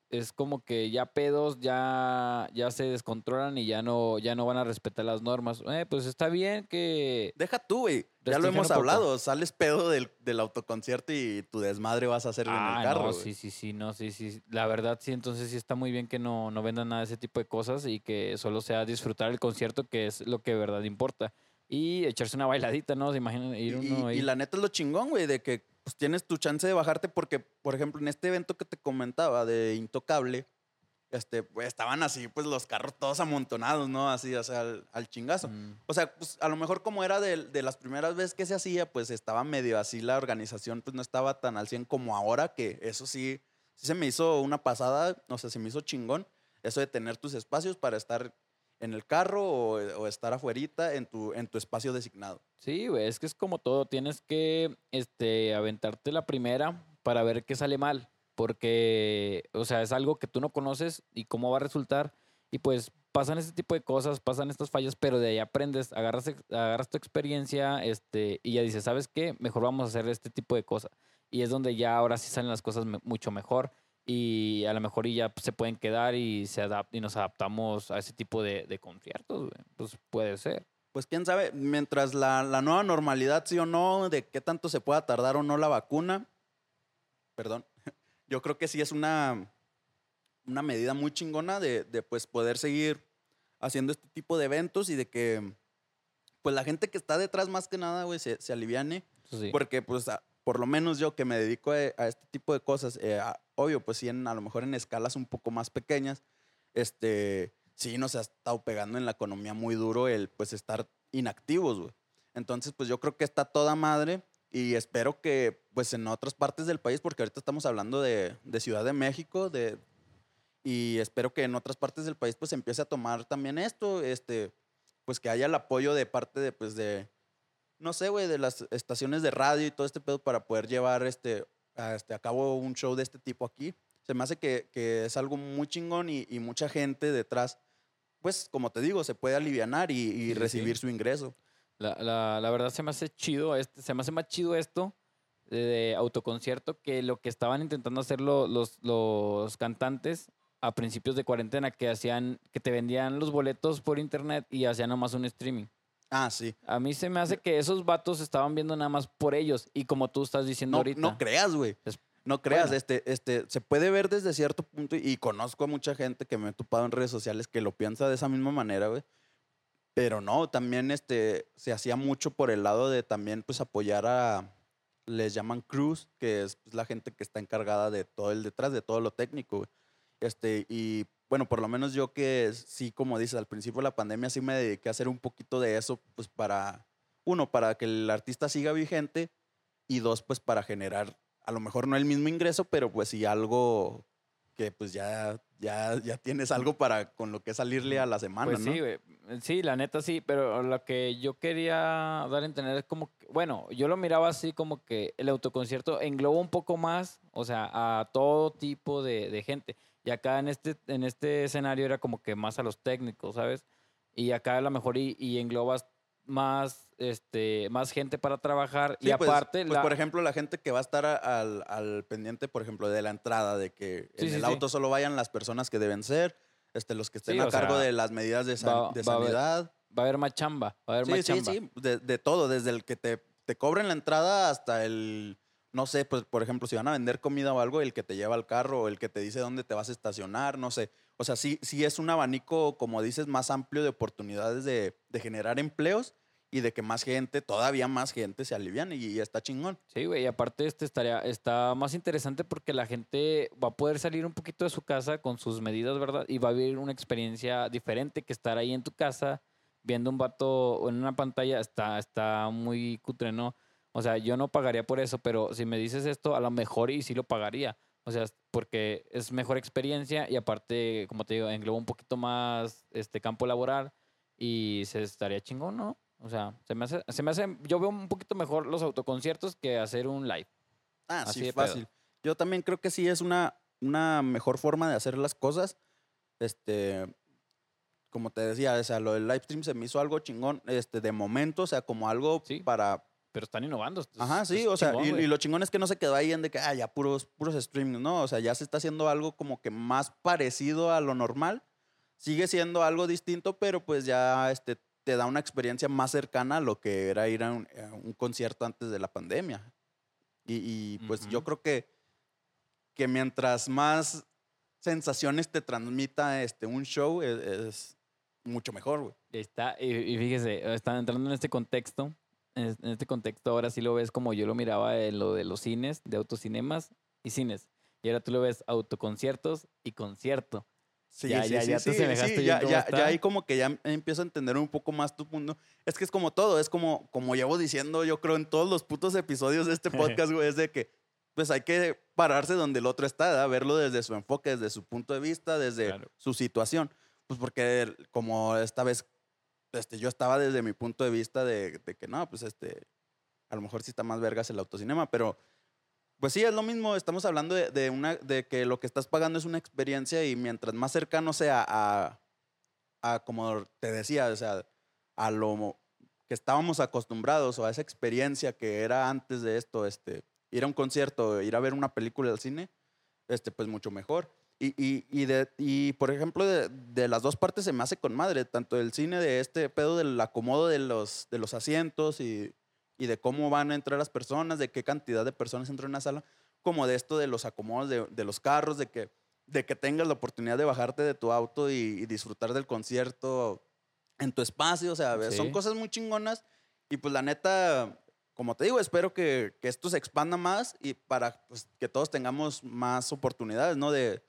es como que ya pedos ya, ya se descontrolan y ya no, ya no van a respetar las normas. Eh, pues está bien que... Deja tú, güey. Ya lo hemos hablado. Sales pedo del, del autoconcierto y tu desmadre vas a hacer en Ah, el carro. no, sí, sí, sí, no, sí, sí. La verdad, sí, entonces sí está muy bien que no, no vendan nada de ese tipo de cosas y que solo sea disfrutar el concierto, que es lo que de verdad importa. Y echarse una bailadita, ¿no? Se imaginan ir y- uno ahí. y la neta es lo chingón, güey, de que pues, tienes tu chance de bajarte porque, por ejemplo, en este evento que te comentaba de Intocable, este, pues, estaban así, pues los carros todos amontonados, ¿no? Así, o sea, al, al chingazo. Mm. O sea, pues a lo mejor como era de, de las primeras veces que se hacía, pues estaba medio así la organización, pues no estaba tan al 100 como ahora, que eso sí, sí se me hizo una pasada, o sea, se me hizo chingón, eso de tener tus espacios para estar en el carro o, o estar afuerita en tu, en tu espacio designado. Sí, güey, es que es como todo. Tienes que este, aventarte la primera para ver qué sale mal. Porque, o sea, es algo que tú no conoces y cómo va a resultar. Y pues pasan este tipo de cosas, pasan estas fallas, pero de ahí aprendes, agarras, agarras tu experiencia este, y ya dices, ¿sabes qué? Mejor vamos a hacer este tipo de cosas. Y es donde ya ahora sí salen las cosas mucho mejor. Y a lo mejor y ya se pueden quedar y, se y nos adaptamos a ese tipo de, de conciertos, güey. Pues puede ser. Pues quién sabe, mientras la, la nueva normalidad, sí o no, de qué tanto se pueda tardar o no la vacuna, perdón, yo creo que sí es una, una medida muy chingona de, de, pues poder seguir haciendo este tipo de eventos y de que pues la gente que está detrás más que nada, güey, se, se aliviane. Sí. Porque, pues, a- por lo menos yo que me dedico a, a este tipo de cosas, eh, a- obvio, pues sí, en- a lo mejor en escalas un poco más pequeñas, este, sí nos ha estado pegando en la economía muy duro el, pues, estar inactivos, güey. Entonces, pues yo creo que está toda madre y espero que, pues, en otras partes del país, porque ahorita estamos hablando de, de Ciudad de México, de, y espero que en otras partes del país, pues, empiece a tomar también esto, este, pues, que haya el apoyo de parte de, pues, de, no sé, güey, de las estaciones de radio y todo este pedo para poder llevar este, este, a cabo un show de este tipo aquí. Se me hace que, que es algo muy chingón y, y mucha gente detrás, pues como te digo, se puede alivianar y, y Sí, sí, recibir sí. su ingreso. La, la, la verdad se me hace chido, este, se me hace más chido esto de, de autoconcierto que lo que estaban intentando hacer lo- los, los cantantes a principios de cuarentena, que hacían, que te vendían los boletos por internet y hacían nomás un streaming. Ah, sí. A mí se me hace que esos vatos estaban viendo nada más por ellos y como tú estás diciendo No, ahorita. no creas, güey. No creas, bueno. este, este, se puede ver desde cierto punto y, y conozco a mucha gente que me he topado en redes sociales que lo piensa de esa misma manera, güey. Pero no, también este, se hacía mucho por el lado de también pues apoyar a, les llaman crews, que es pues, la gente que está encargada de todo el detrás, de todo lo técnico, güey. Este, y bueno, por lo menos yo que sí, como dices, al principio de la pandemia sí me dediqué a hacer un poquito de eso, pues para, uno, para que el artista siga vigente y dos, pues para generar, a lo mejor no el mismo ingreso, pero pues sí algo, que pues ya, ya, ya tienes algo para con lo que salirle a la semana, Pues ¿no? sí, güey. Sí, la neta sí, pero lo que yo quería dar a entender es como que, bueno, yo lo miraba así como que el autoconcierto engloba un poco más, o sea, a todo tipo de, de gente. Y acá en este, en este escenario era como que más a los técnicos, ¿sabes? Y acá a lo mejor y, y englobas más, este, más gente para trabajar. y Sí, pues, aparte, pues, la- por ejemplo, la gente que va a estar al, al pendiente, por ejemplo, de la entrada, de que Sí, en sí, el sí. auto solo vayan las personas que deben ser, este, los que estén Sí, a cargo sea, de las medidas de, san- va- de va a haber- sanidad. va a haber más chamba, va a haber Sí, más sí, chamba. sí, de, de todo, desde el que te, te cobren la entrada hasta el, no sé, pues por ejemplo, si van a vender comida o algo, el que te lleva al carro o el que te dice dónde te vas a estacionar, no sé. O sea, sí, sí es un abanico, como dices, más amplio de oportunidades de, de generar empleos y de que más gente, todavía más gente se aliviane y, está chingón. Sí, güey, y aparte este estaría, está más interesante porque la gente va a poder salir un poquito de su casa con sus medidas, ¿verdad? Y va a vivir una experiencia diferente que estar ahí en tu casa viendo un vato en una pantalla está, está muy cutre, ¿no? O sea, yo no pagaría por eso, pero si me dices esto, a lo mejor y sí lo pagaría. O sea, porque es mejor experiencia y aparte, como te digo, engloba un poquito más este campo laboral y se estaría chingón, ¿no? O sea, se me hace, se me hace, yo veo un poquito mejor los autoconciertos que hacer un live. Ah, Así sí, de pedo. fácil. Yo también creo que sí es una, una mejor forma de hacer las cosas. Este, como te decía, o sea, lo del live stream se me hizo algo chingón, este, de momento, o sea, como algo Sí. para Pero están innovando. es- Ajá, es sí, o sea, chingón, y, y lo chingón es que no se quedó ahí en de que, ah, ya puros, puros streaming, ¿no? O sea, ya se está haciendo algo como que más parecido a lo normal. Sigue siendo algo distinto, pero pues ya este, te da una experiencia más cercana a lo que era ir a un, a un concierto antes de la pandemia. Y, y, pues yo Ujú. creo que, que mientras más sensaciones te transmita este, un show, es, es mucho mejor, güey. Está, y, y fíjese, están entrando en este contexto. En es- en este contexto ahora sí lo ves como yo lo miraba en lo de los cines, de autocinemas y cines. Y ahora tú lo ves autoconciertos y concierto. Sí, Ya, sí, ya, sí, ya sí, sí, ya, ya, ya ahí como que ya em- empiezo a entender un poco más tu punto. Es que es como todo, es como, como llevo diciendo yo creo en todos los putos episodios de este podcast, güey, es de que pues hay que pararse donde el otro está, ¿verdad? verlo desde su enfoque, desde su punto de vista, desde Claro. su situación. Pues porque como esta vez este, yo estaba desde mi punto de vista de, de que no, pues este, a lo mejor sí está más vergas el autocinema, pero pues sí, es lo mismo. Estamos hablando de, una, de que lo que estás pagando es una experiencia y mientras más cercano sea a, a como te decía, o sea, a lo que estábamos acostumbrados o a esa experiencia que era antes de esto, este, ir a un concierto, ir a ver una película al cine, este, pues mucho mejor. Y, y, y, de, y por ejemplo, de, de las dos partes se me hace con madre, tanto el cine de este pedo del acomodo de los, de los asientos y, y de cómo van a entrar las personas, de qué cantidad de personas entran en una sala, como de esto de los acomodos de, de los carros, de que, de que tengas la oportunidad de bajarte de tu auto y, y disfrutar del concierto en tu espacio, o sea, son Sí. cosas muy chingonas y pues la neta, como te digo, espero que, que esto se expanda más y para pues, que todos tengamos más oportunidades, ¿no? De,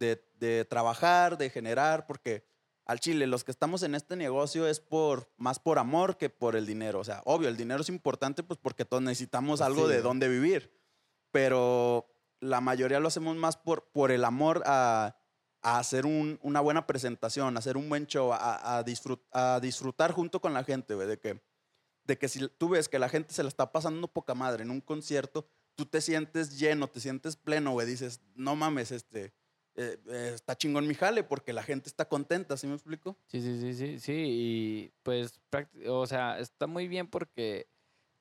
de, de trabajar, de generar, porque al Chile, los que estamos en este negocio es por más por amor que por el dinero. O sea, obvio, el dinero es importante pues porque todos necesitamos algo sí, de dónde vivir. Pero la mayoría lo hacemos más por, por el amor a, a hacer un- una buena presentación, a hacer un buen show, a, a disfrut- a disfrutar junto con la gente, güey, de que, de que si tú ves que la gente se la está pasando poca madre en un concierto, tú te sientes lleno, te sientes pleno, güey, dices, no mames, este, eh, eh, está chingón mi jale porque la gente está contenta, ¿sí me explico? Sí, sí, sí, sí, sí. Y pues, o sea, está muy bien porque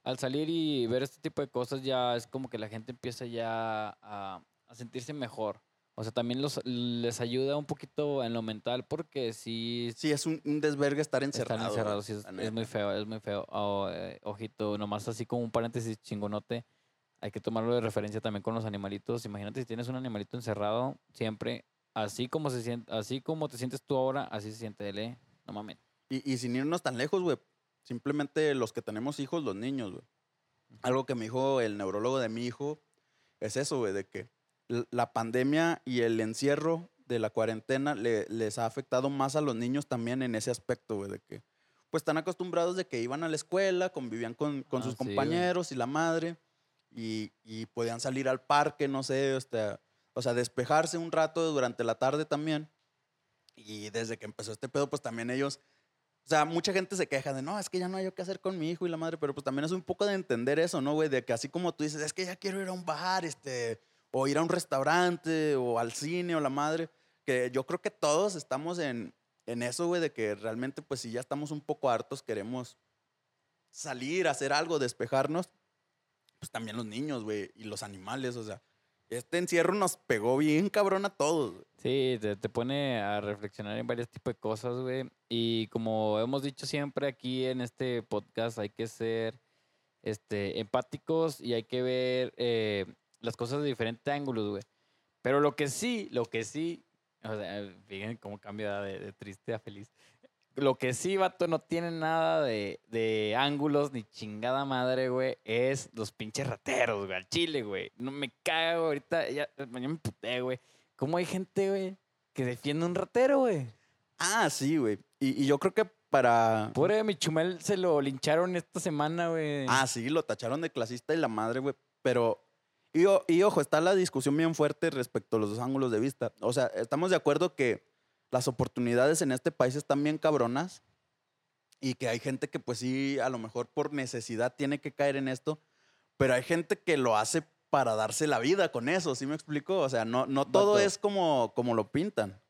al salir y ver este tipo de cosas ya es como que la gente empieza ya a, a sentirse mejor. O sea, también los, les ayuda un poquito en lo mental porque sí Sí, es un, un desvergue estar encerrado. están encerrados. sí, es, muy feo, es muy feo. Oh, eh, ojito, nomás así como un paréntesis chingonote. Hay que tomarlo de referencia también con los animalitos. Imagínate si tienes un animalito encerrado, siempre, así como se siente, así como te sientes tú ahora, así se siente él, ¿eh? No mames. Y, y sin irnos tan lejos, güey. Simplemente los que tenemos hijos, los niños, güey. Algo que me dijo el neurólogo de mi hijo es eso, güey, de que la pandemia y el encierro de la cuarentena le- les ha afectado más a los niños también en ese aspecto, güey, de que pues están acostumbrados de que iban a la escuela, convivían con, con Ah, sus sí, compañeros y la madre y, y podían salir al parque, no sé, hasta O sea, despejarse un rato durante la tarde también. Y desde que empezó este pedo, pues también ellos. O sea, mucha gente se queja de, no, es que ya no hay qué hacer con mi hijo y la madre, pero pues también es un poco de entender eso, ¿no, güey? De que así como tú dices, es que ya quiero ir a un bar, este, o ir a un restaurante, o al cine, o la madre, que yo creo que todos estamos en, en eso, güey, de que realmente, pues si ya estamos un poco hartos, queremos salir, hacer algo, despejarnos, pues también los niños, güey, y los animales, o sea, este encierro nos pegó bien cabrón a todos. güey. Sí, te, te pone a reflexionar en varios tipos de cosas, güey. Y como hemos dicho siempre aquí en este podcast, hay que ser este, empáticos y hay que ver eh, las cosas de diferentes ángulos, güey. Pero lo que sí, lo que sí, o sea, fíjense cómo cambia de triste a feliz. Lo que sí, vato, no tiene nada de, de ángulos ni chingada madre, güey, es los pinches rateros, güey, al chile, güey. No me cago ahorita, ya, mañana me puté, güey. ¿Cómo hay gente, güey, que defiende un ratero, güey? Ah, sí, güey. Y, y yo creo que para... Pobre mi chumel se lo lincharon esta semana, güey. Ah, sí, lo tacharon de clasista y la madre, güey. Pero, y, y ojo, está la discusión bien fuerte respecto a los dos ángulos de vista. O sea, estamos de acuerdo que las oportunidades en este país están bien cabronas y que hay gente que pues sí, a lo mejor por necesidad tiene que caer en esto, pero hay gente que lo hace para darse la vida con eso, ¿sí me explico? O sea, no, no todo Vato. es como, como lo pintan.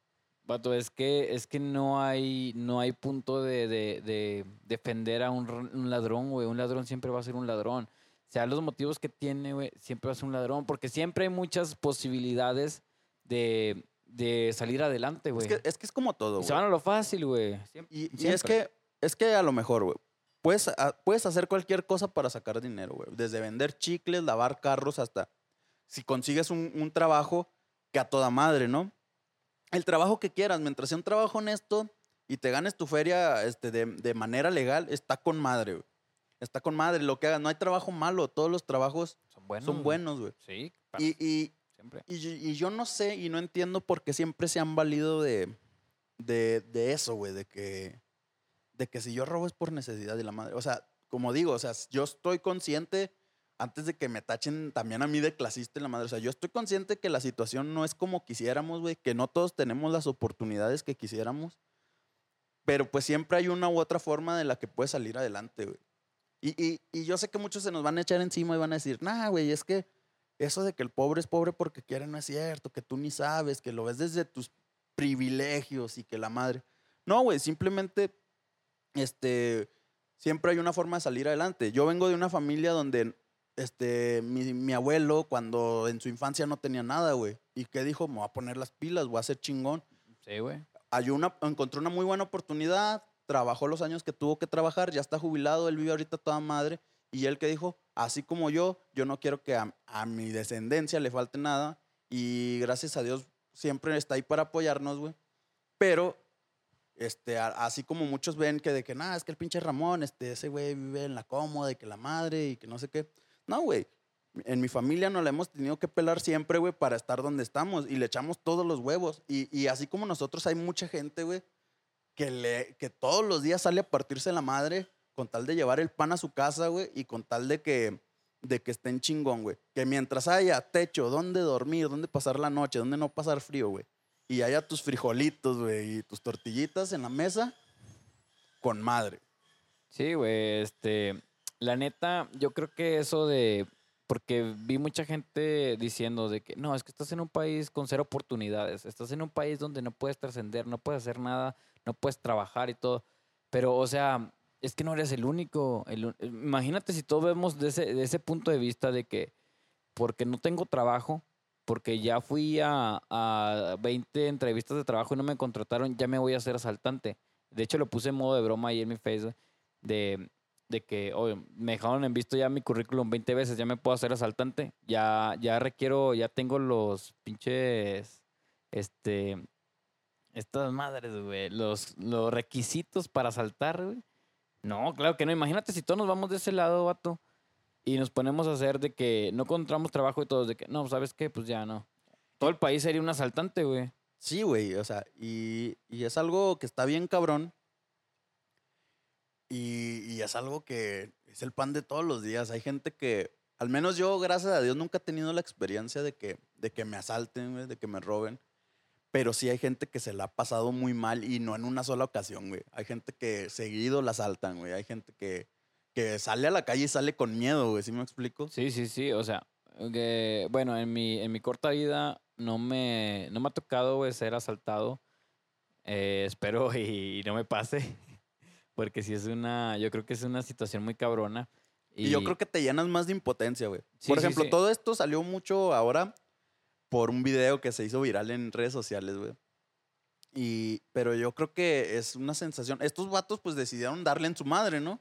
Vato, es que, es que no hay, no hay punto de, de- de defender a un, un ladrón, güey. Un ladrón siempre va a ser un ladrón. Sea los motivos que tiene, güey, siempre va a ser un ladrón. Porque siempre hay muchas posibilidades de, de salir adelante, Es güey. que, es que es como todo, Y se güey. van a lo fácil, güey. Y, y es que es que a lo mejor, güey, puedes, a- puedes hacer cualquier cosa para sacar dinero, güey. Desde vender chicles, lavar carros, hasta si consigues un, un trabajo que a toda madre, ¿no? El trabajo que quieras, mientras sea un trabajo honesto y te ganes tu feria este, de, de manera legal, está con madre, güey. Está con madre, lo que hagas. No hay trabajo malo, todos los trabajos Son buenos. son güey. buenos, güey. Sí, Y, y, siempre. y, yo- y yo no sé y no entiendo por qué siempre se han valido de, de, de eso, güey, de que, de que si yo robo es por necesidad de la madre. O sea, como digo, o sea, yo estoy consciente, antes de que me tachen también a mí de clasista y la madre, o sea, yo estoy consciente que la situación no es como quisiéramos, güey, que no todos tenemos las oportunidades que quisiéramos, pero pues siempre hay una u otra forma de la que puedes salir adelante, güey. Y, y, y yo sé que muchos se nos van a echar encima y van a decir, nah, güey, es que eso de que el pobre es pobre porque quiere no es cierto, que tú ni sabes, que lo ves desde tus privilegios y que la madre. No, güey, simplemente, este, siempre hay una forma de salir adelante. Yo vengo de una familia donde, este, mi, mi abuelo, cuando en su infancia no tenía nada, güey, y que dijo, me voy a poner las pilas, voy a ser chingón. Sí, güey. Una, encontró una muy buena oportunidad, trabajó los años que tuvo que trabajar, ya está jubilado, él vive ahorita toda madre, y él que dijo, así como yo, yo no quiero que a, a mi descendencia le falte nada, y gracias a Dios siempre está ahí para apoyarnos, güey. Pero, este, a- así como muchos ven que de que, nada, es que el pinche Ramón, este, ese güey vive en la cómoda y que la madre y que no sé qué. No, güey. En mi familia nos la hemos tenido que pelar siempre, güey, para estar donde estamos. Y le echamos todos los huevos. Y, y así como nosotros, hay mucha gente, güey, que, le, que todos los días sale a partirse la madre con tal de llevar el pan a su casa, güey, y con tal de que, de que estén chingón, güey. Que mientras haya techo, donde dormir, donde pasar la noche, donde no pasar frío, güey. Y haya tus frijolitos, güey, y tus tortillitas en la mesa, con madre. Sí, güey, este, la neta, yo creo que eso de, porque vi mucha gente diciendo de que, no, es que estás en un país con cero oportunidades, estás en un país donde no puedes trascender, no puedes hacer nada, no puedes trabajar y todo, pero, o sea, es que no eres el único, u- imagínate si todos vemos de ese, de ese punto de vista de que, porque no tengo trabajo, porque ya fui a, a 20 entrevistas de trabajo y no me contrataron, ya me voy a ser asaltante. De hecho, lo puse en modo de broma ahí en mi Facebook de, de que oye, me dejaron en visto ya mi currículum 20 veces, ya me puedo hacer asaltante, ya, ya requiero, ya tengo los pinches, este, estas madres, güey, los, los requisitos para asaltar, güey. No, claro que no, imagínate si todos nos vamos de ese lado, vato, y nos ponemos a hacer de que no encontramos trabajo y todos de que, no, ¿sabes qué? Pues ya no. Todo el país sería un asaltante, güey. Sí, güey, o sea, y, y es algo que está bien cabrón. Y, y es algo que es el pan de todos los días. Hay gente que, al menos yo, gracias a Dios, nunca he tenido la experiencia de que, de que me asalten, de que me roben. Pero sí hay gente que se la ha pasado muy mal y no en una sola ocasión, güey. Hay gente que seguido la asaltan, güey. Hay gente que, que sale a la calle y sale con miedo, güey. ¿Sí me explico? Sí, sí, sí. O sea, que, bueno, en mi, en mi corta vida no me, no me ha tocado, güey, ser asaltado. Eh, espero y, no me pase. Porque si es una, yo creo que es una situación muy cabrona. Y, yo creo que te llenas más de impotencia, güey. Sí, Por sí, ejemplo, sí. todo esto salió mucho ahora por un video que se hizo viral en redes sociales, güey. Y, pero yo creo que es una sensación. Estos vatos, pues decidieron darle en su madre, ¿no?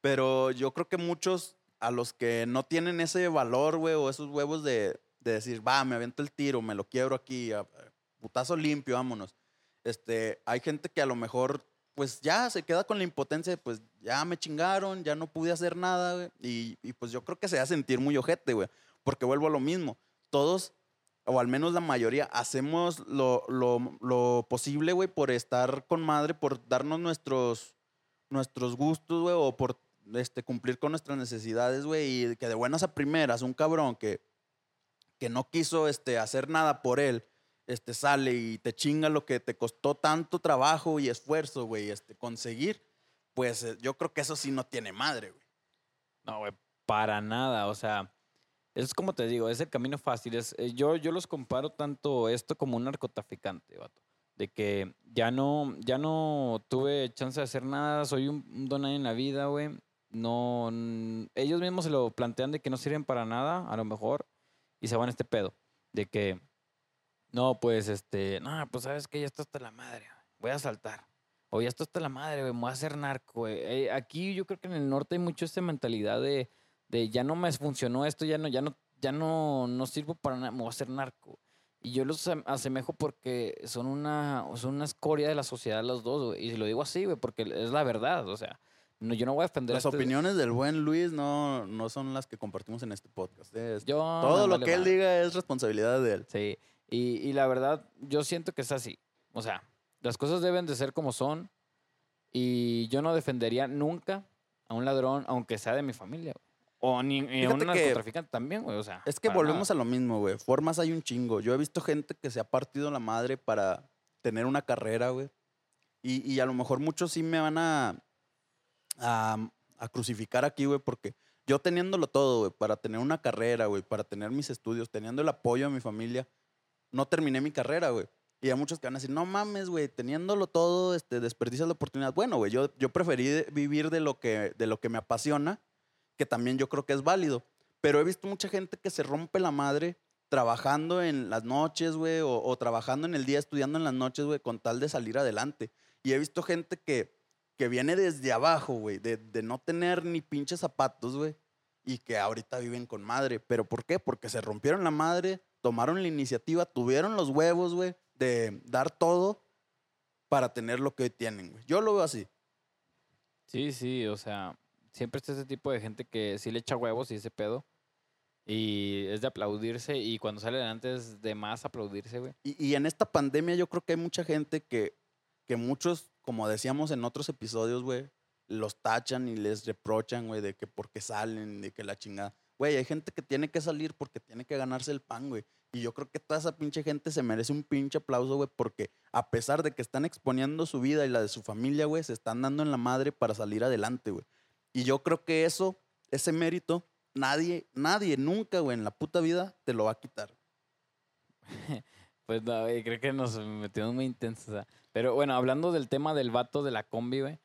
Pero yo creo que muchos, a los que no tienen ese valor, güey, o esos huevos de, de decir, va, me aviento el tiro, me lo quiebro aquí, a- putazo limpio, vámonos. Este, hay gente que a lo mejor, pues ya se queda con la impotencia pues ya me chingaron, ya no pude hacer nada, güey. Y, y pues yo creo que se va a sentir muy ojete, güey. Porque vuelvo a lo mismo. Todos, o al menos la mayoría, hacemos lo, lo, lo posible, güey, por estar con madre, por darnos nuestros, nuestros gustos, güey, o por este, cumplir con nuestras necesidades, güey. Y que de buenas a primeras, un cabrón que, que no quiso este, hacer nada por él, este, sale y te chinga lo que te costó tanto trabajo y esfuerzo, güey, este, conseguir, pues eh, yo creo que eso sí no tiene madre, güey. No, güey, para nada. O sea, es como te digo, es el camino fácil. Es, eh, yo, yo los comparo tanto esto como un narcotraficante, vato. De que ya no, ya no tuve chance de hacer nada, soy un, un don nadie en la vida, güey. No, ellos mismos se lo plantean de que no sirven para nada, a lo mejor, y se van a este pedo. De que, no, pues, este, no, pues sabes que ya está hasta la madre, voy a saltar. O ya está hasta la madre, güey, voy a hacer narco, güey. Eh, aquí yo creo que en el norte hay mucho esta mentalidad de, de ya no me funcionó esto, ya no, ya no, ya no, no sirvo para nada, me voy a hacer narco. Y yo los asemejo porque son una, son una escoria de la sociedad los dos, güey. Y lo digo así, güey, porque es la verdad, o sea, no, yo no voy a defender a Las este- opiniones del buen Luis no, no son las que compartimos en este podcast. eh, es- Yo, todo me lo vale que él diga es responsabilidad de él. Sí, y, y la verdad, yo siento que es así. O sea, las cosas deben de ser como son. Y yo no defendería nunca a un ladrón, aunque sea de mi familia. güey. O ni, a un narcotraficante también, güey. O sea, Es que volvemos nada. a lo mismo, güey. Formas hay un chingo. Yo he visto gente que se ha partido la madre para tener una carrera, güey. Y, y a lo mejor muchos sí me van a, a, a crucificar aquí, güey, porque yo teniéndolo todo, güey, para tener una carrera, güey, para tener mis estudios, teniendo el apoyo de mi familia, no terminé mi carrera, güey. Y hay muchos que van a decir, no mames, güey, teniéndolo todo, este, desperdicias la oportunidad. Bueno, güey, yo, yo preferí vivir de lo, que, de lo que me apasiona, que también yo creo que es válido. Pero he visto mucha gente que se rompe la madre trabajando en las noches, güey, o, trabajando en el día, estudiando en las noches, güey, con tal de salir adelante. Y he visto gente que, que viene desde abajo, güey, de, de no tener ni pinches zapatos, güey, y que ahorita viven con madre. ¿Pero por qué? Porque se rompieron la madre, tomaron la iniciativa, tuvieron los huevos, güey, de dar todo para tener lo que hoy tienen, güey. Yo lo veo así. Sí, sí, o sea, siempre está ese tipo de gente que sí le echa huevos y ese pedo. Y es de aplaudirse. Y cuando sale adelante es de más aplaudirse, güey. Y, en esta pandemia yo creo que hay mucha gente que, que muchos, como decíamos en otros episodios, güey, los tachan y les reprochan, güey, de que porque salen, de que la chingada. Güey, hay gente que tiene que salir porque tiene que ganarse el pan, güey. Y yo creo que toda esa pinche gente se merece un pinche aplauso, güey, porque a pesar de que están exponiendo su vida y la de su familia, güey, se están dando en la madre para salir adelante, güey. Y yo creo que eso, ese mérito, nadie, nadie, nunca, güey, en la puta vida te lo va a quitar. Pues no, güey, creo que nos metimos muy intensos. Pero bueno, hablando del tema del vato de la combi, güey.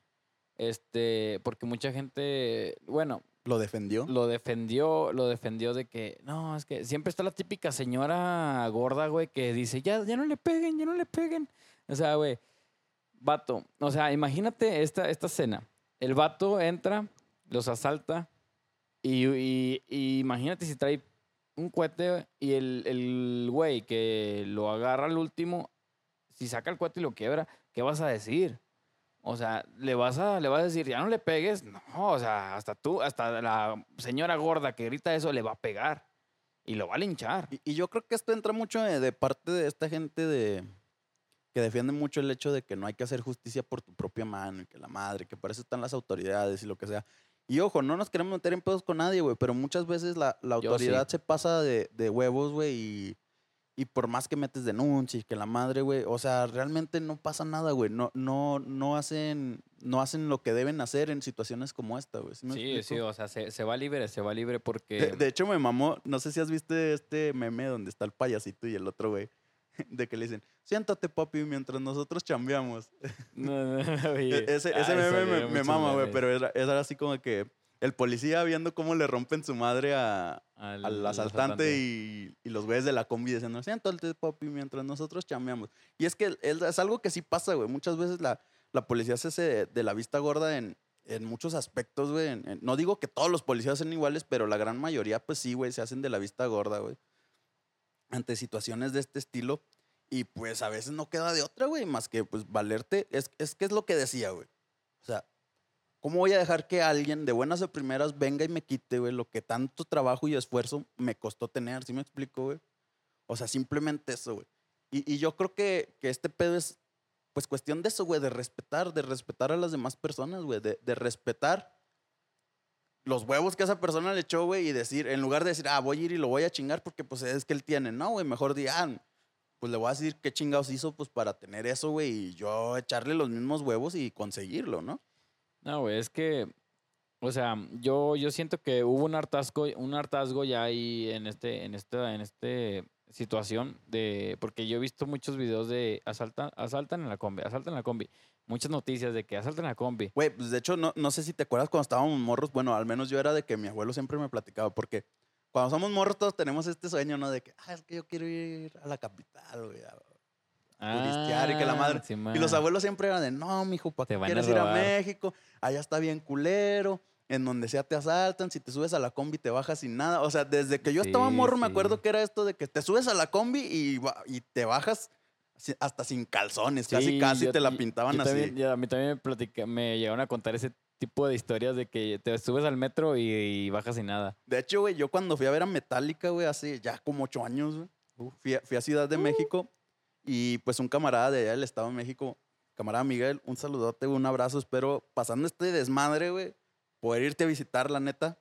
Este, porque mucha gente, bueno, Lo defendió. lo defendió, lo defendió de que, no, es que siempre está la típica señora gorda, güey, que dice, ya, ya no le peguen, ya no le peguen. O sea, güey, vato, o sea, imagínate esta, esta escena. El vato entra, los asalta y, imagínate si trae un cohete y el, el güey que lo agarra al último, si saca el cohete y lo quiebra, ¿qué vas a decir? O sea, le vas a, le vas a decir, ya no le pegues. No, o sea, hasta tú, hasta la señora gorda que grita eso le va a pegar y lo va a linchar. Y, yo creo que esto entra mucho de, de parte de esta gente de que defiende mucho el hecho de que no hay que hacer justicia por tu propia mano y que la madre, que para eso están las autoridades y lo que sea. Y ojo, no nos queremos meter en pedos con nadie, güey, pero muchas veces la, la Yo autoridad se pasa de, de huevos, güey, y, Y por más que metes denuncia y que la madre, güey, o sea, realmente no pasa nada, güey. No, no, no hacen, no hacen lo que deben hacer en situaciones como esta, güey. ¿Sí, Sí, o sea, se, se va libre, se va libre porque... De, de hecho, me mamó, no sé si has visto este meme donde está el payasito y el otro, güey. De que le dicen, siéntate, papi, mientras nosotros chambeamos. No, no, no, E- ese Ah, ese meme me, mama, güey, pero era, era así como que el policía viendo cómo le rompen su madre a, al, al asaltante y, y los güeyes de la combi diciendo, siéntate, papi, mientras nosotros chambeamos. Y es que es, algo que sí pasa, güey. Muchas veces la, la policía se hace de, de la vista gorda en, en muchos aspectos, güey. No digo que todos los policías sean iguales, pero la gran mayoría, pues sí, güey, se hacen de la vista gorda, güey. Ante situaciones de este estilo. Y pues a veces no queda de otra, güey, más que pues valerte. Es, es que es lo que decía, güey. O sea, ¿cómo voy a dejar que alguien de buenas a primeras venga y me quite, güey, lo que tanto trabajo y esfuerzo me costó tener? ¿Sí me explico, güey? O sea, simplemente eso, güey. Y, y yo creo que, que este pedo es, pues, cuestión de eso, güey, de respetar, de respetar a las demás personas, güey, de, de respetar los huevos que esa persona le echó, güey, y decir, en lugar de decir, ah, voy a ir y lo voy a chingar porque, pues, es que él tiene. No, güey, mejor di, ah, pues le voy a decir qué chingados hizo, pues, para tener eso, güey, y yo echarle los mismos huevos y conseguirlo, ¿no? No, güey, es que, o sea, yo, yo siento que hubo un hartazgo, un hartazgo ya ahí en este, en esta, en este situación de, porque yo he visto muchos videos de asaltan, asaltan en la combi, asaltan en la combi, muchas noticias de que asaltan la combi. Güey, pues de hecho, no, no sé si te acuerdas cuando estábamos morros. Bueno, al menos yo era de que mi abuelo siempre me platicaba, porque cuando somos morros todos tenemos este sueño, ¿no? De que, ah, es que yo quiero ir a la capital, güey. a- turistear y que la madre- Ah, sí, Y los abuelos siempre eran de, no, mijo, ¿para qué a quieres ir a robar". México? Allá está bien culero. En donde sea te asaltan, si te subes a la combi te bajas sin nada. O sea, desde que yo estaba Sí, morro me acuerdo que era esto de que te subes a la combi y, y te bajas hasta sin calzones. casi, Sí, casi yo- te la pintaban yo así. también- yo- a mí también me, platica, me llegaron a contar ese tipo de historias de que te subes al metro y, y bajas sin nada. De hecho, güey, yo cuando fui a ver a Metallica, güey, hace ya como ocho años, güey, fui, a- fui a Ciudad de México y pues un camarada de allá del Estado de México, camarada Miguel, un saludote, un abrazo, espero pasando este desmadre, güey, poder irte a visitar, la neta.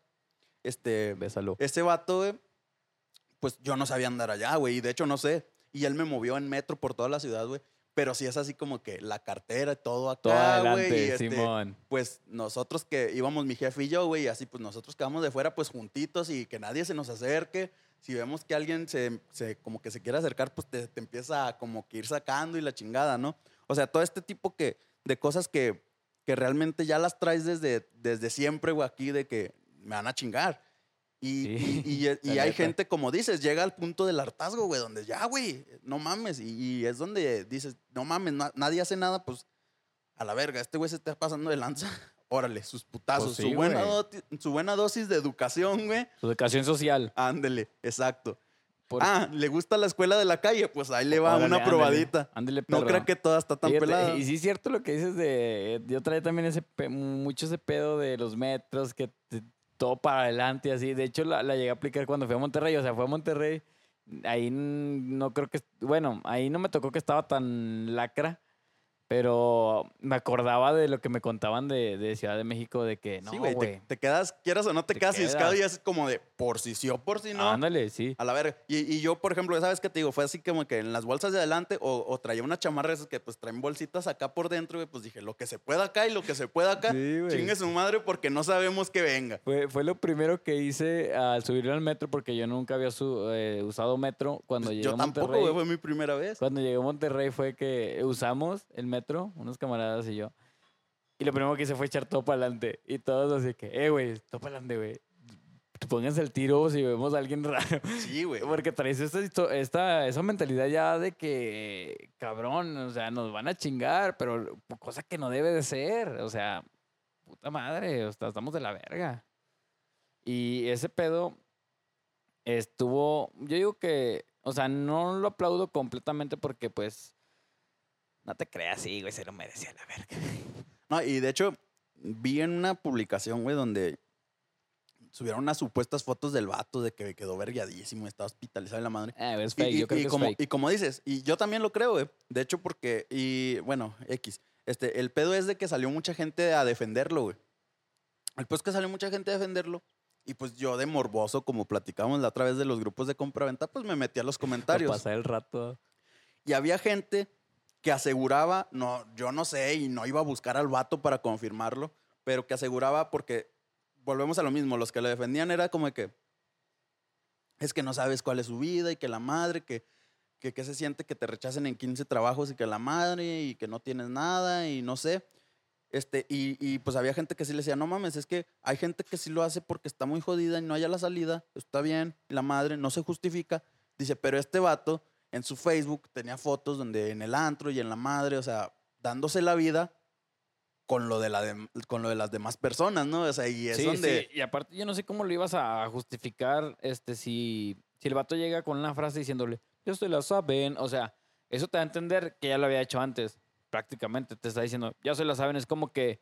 Este, Bésalo. ese vato, güey, pues yo no sabía andar allá, güey, y de hecho no sé. Y él me movió en metro por toda la ciudad, güey. Pero sí es así como que la cartera y todo acá, Todo adelante, güey. y, este, Simón. pues nosotros que íbamos, mi jefe y yo, güey, y así pues nosotros quedamos de fuera pues juntitos y que nadie se nos acerque. Si vemos que alguien se, se- como que se quiere acercar, pues te, te empieza a como que ir sacando y la chingada, ¿no? O sea, todo este tipo que, de cosas que, que realmente ya las traes desde, desde siempre, güey, aquí de que me van a chingar. Y, Sí, y- y- y la hay gente, como dices, llega al punto del hartazgo, güey, donde ya, güey, no mames. Y, es donde dices, no mames, na- nadie hace nada, pues a la verga, este güey se está pasando de lanza. Órale, sus putazos, Pues sí, su, buena su buena dosis de educación, güey. Su educación social. Ándele, exacto. Por- Ah, ¿le gusta la escuela de la calle? Pues ahí le va una ándale, probadita. Ándale, No perro. crea que toda está tan Fíjate, pelada. Y sí es cierto lo que dices de... Yo traía también ese mucho ese pedo de los metros, que te- todo para adelante así. De hecho, la, la llegué a aplicar cuando fui a Monterrey. O sea, fue a Monterrey. Ahí no creo que... Bueno, ahí no me tocó que estaba tan lacra. Pero me acordaba de lo que me contaban de, de Ciudad de México, de que no, sí, te, quedas, quieras o no, te, Te quedas ciscado y es como de por si sí o por si no. Ándale, sí. A la verga. Y, y yo, por ejemplo, ¿sabes qué te digo? Fue así como que en las bolsas de adelante o, o traía una chamarra esas que pues traen bolsitas acá por dentro, güey. Pues dije, lo que se pueda acá y lo que se pueda acá, Sí, güey. chingue su madre porque no sabemos que venga. Fue, fue lo primero que hice al subir al metro, porque yo nunca había su- eh, usado metro cuando llegué Yo a tampoco, güey, fue mi primera vez. Cuando llegué a Monterrey fue que usamos el metro, unos camaradas y yo. Y lo primero que hice fue echar todo para adelante. Y todos así que, eh, güey, todo para adelante, güey. Pónganse el tiro si vemos a alguien raro. Sí, güey. Porque traes esta, esta, esa mentalidad ya de que, cabrón, o sea, nos van a chingar, pero cosa que no debe de ser. O sea, puta madre, o sea, estamos de la verga. Y ese pedo estuvo, yo digo que, o sea, no lo aplaudo completamente porque pues, no te creas, sí, güey, se lo merecía la verga. No, y de hecho, vi en una publicación, güey, donde subieron unas supuestas fotos del vato de que quedó verguiadísimo, estaba hospitalizado en la madre. Ah, es Y- fake, y, yo creo y que como, es fake. y como dices, y yo también lo creo, güey. De hecho, porque, y bueno, X. Este, el pedo es de que salió mucha gente a defenderlo, güey. El pedo es que salió mucha gente a defenderlo. Y pues yo de morboso, como platicamos la otra vez de los grupos de compraventa, pues me metí a los comentarios. Pasar el rato. Y había gente que aseguraba, no, yo no sé, y no iba a buscar al vato para confirmarlo, pero que aseguraba porque volvemos a lo mismo, los que le defendían era como que es que no sabes cuál es su vida y que la madre, que, que, que se siente que te rechacen en 15 trabajos y que la madre y que no tienes nada y no sé. Este, y, y, pues había gente que sí le decía, no mames, es que hay gente que sí lo hace porque está muy jodida y no haya la salida, está bien, la madre no se justifica. Dice, pero este vato en su Facebook tenía fotos donde en el antro y en la madre, o sea, dándose la vida con lo de, la de- con lo de las demás personas, ¿no? O sea, y es Sí, donde... sí, Y aparte, yo no sé cómo lo ibas a justificar este, si, si el vato llega con una frase diciéndole, ya se la saben. O sea, eso te da a entender que ya lo había hecho antes. Prácticamente te está diciendo, ya se la saben. Es como que,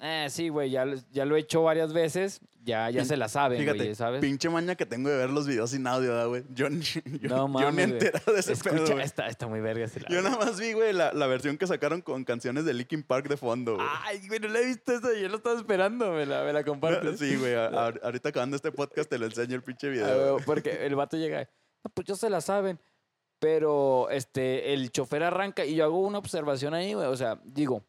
eh, sí, güey, ya, ya lo he hecho varias veces, ya, ya Pin- se la saben, Fíjate, güey, ¿sabes? pinche maña que tengo de ver los videos sin audio, ¿verdad, güey. Yo, yo, No yo mames, ni güey. enterado de ese pedo, Escucha, güey. está, está muy verga. ese Yo nada más vi, güey, la, la versión que sacaron con canciones de Linkin Park de fondo, güey. Ay, güey, no la he visto eso. Yo lo estaba esperando. Me la, me la compartes. Sí, güey. a- a- ahorita acabando este podcast te lo enseño el pinche Ah, video. güey, porque el vato llega, no, pues ya se la saben. Pero este, el chofer arranca y yo hago una observación ahí, güey. O sea, digo,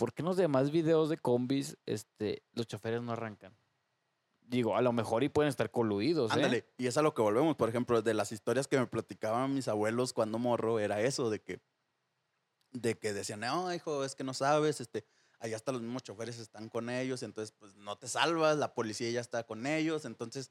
¿por qué en los demás videos de combis este, los choferes no arrancan? Digo, a lo mejor y pueden estar coludidos, ¿eh? Ándale, y es a lo que volvemos. Por ejemplo, de las historias que me platicaban mis abuelos cuando morro, era eso, de que, de que decían, no, hijo, es que no sabes, este, allá hasta los mismos choferes están con ellos, entonces pues no te salvas, la policía ya está con ellos, entonces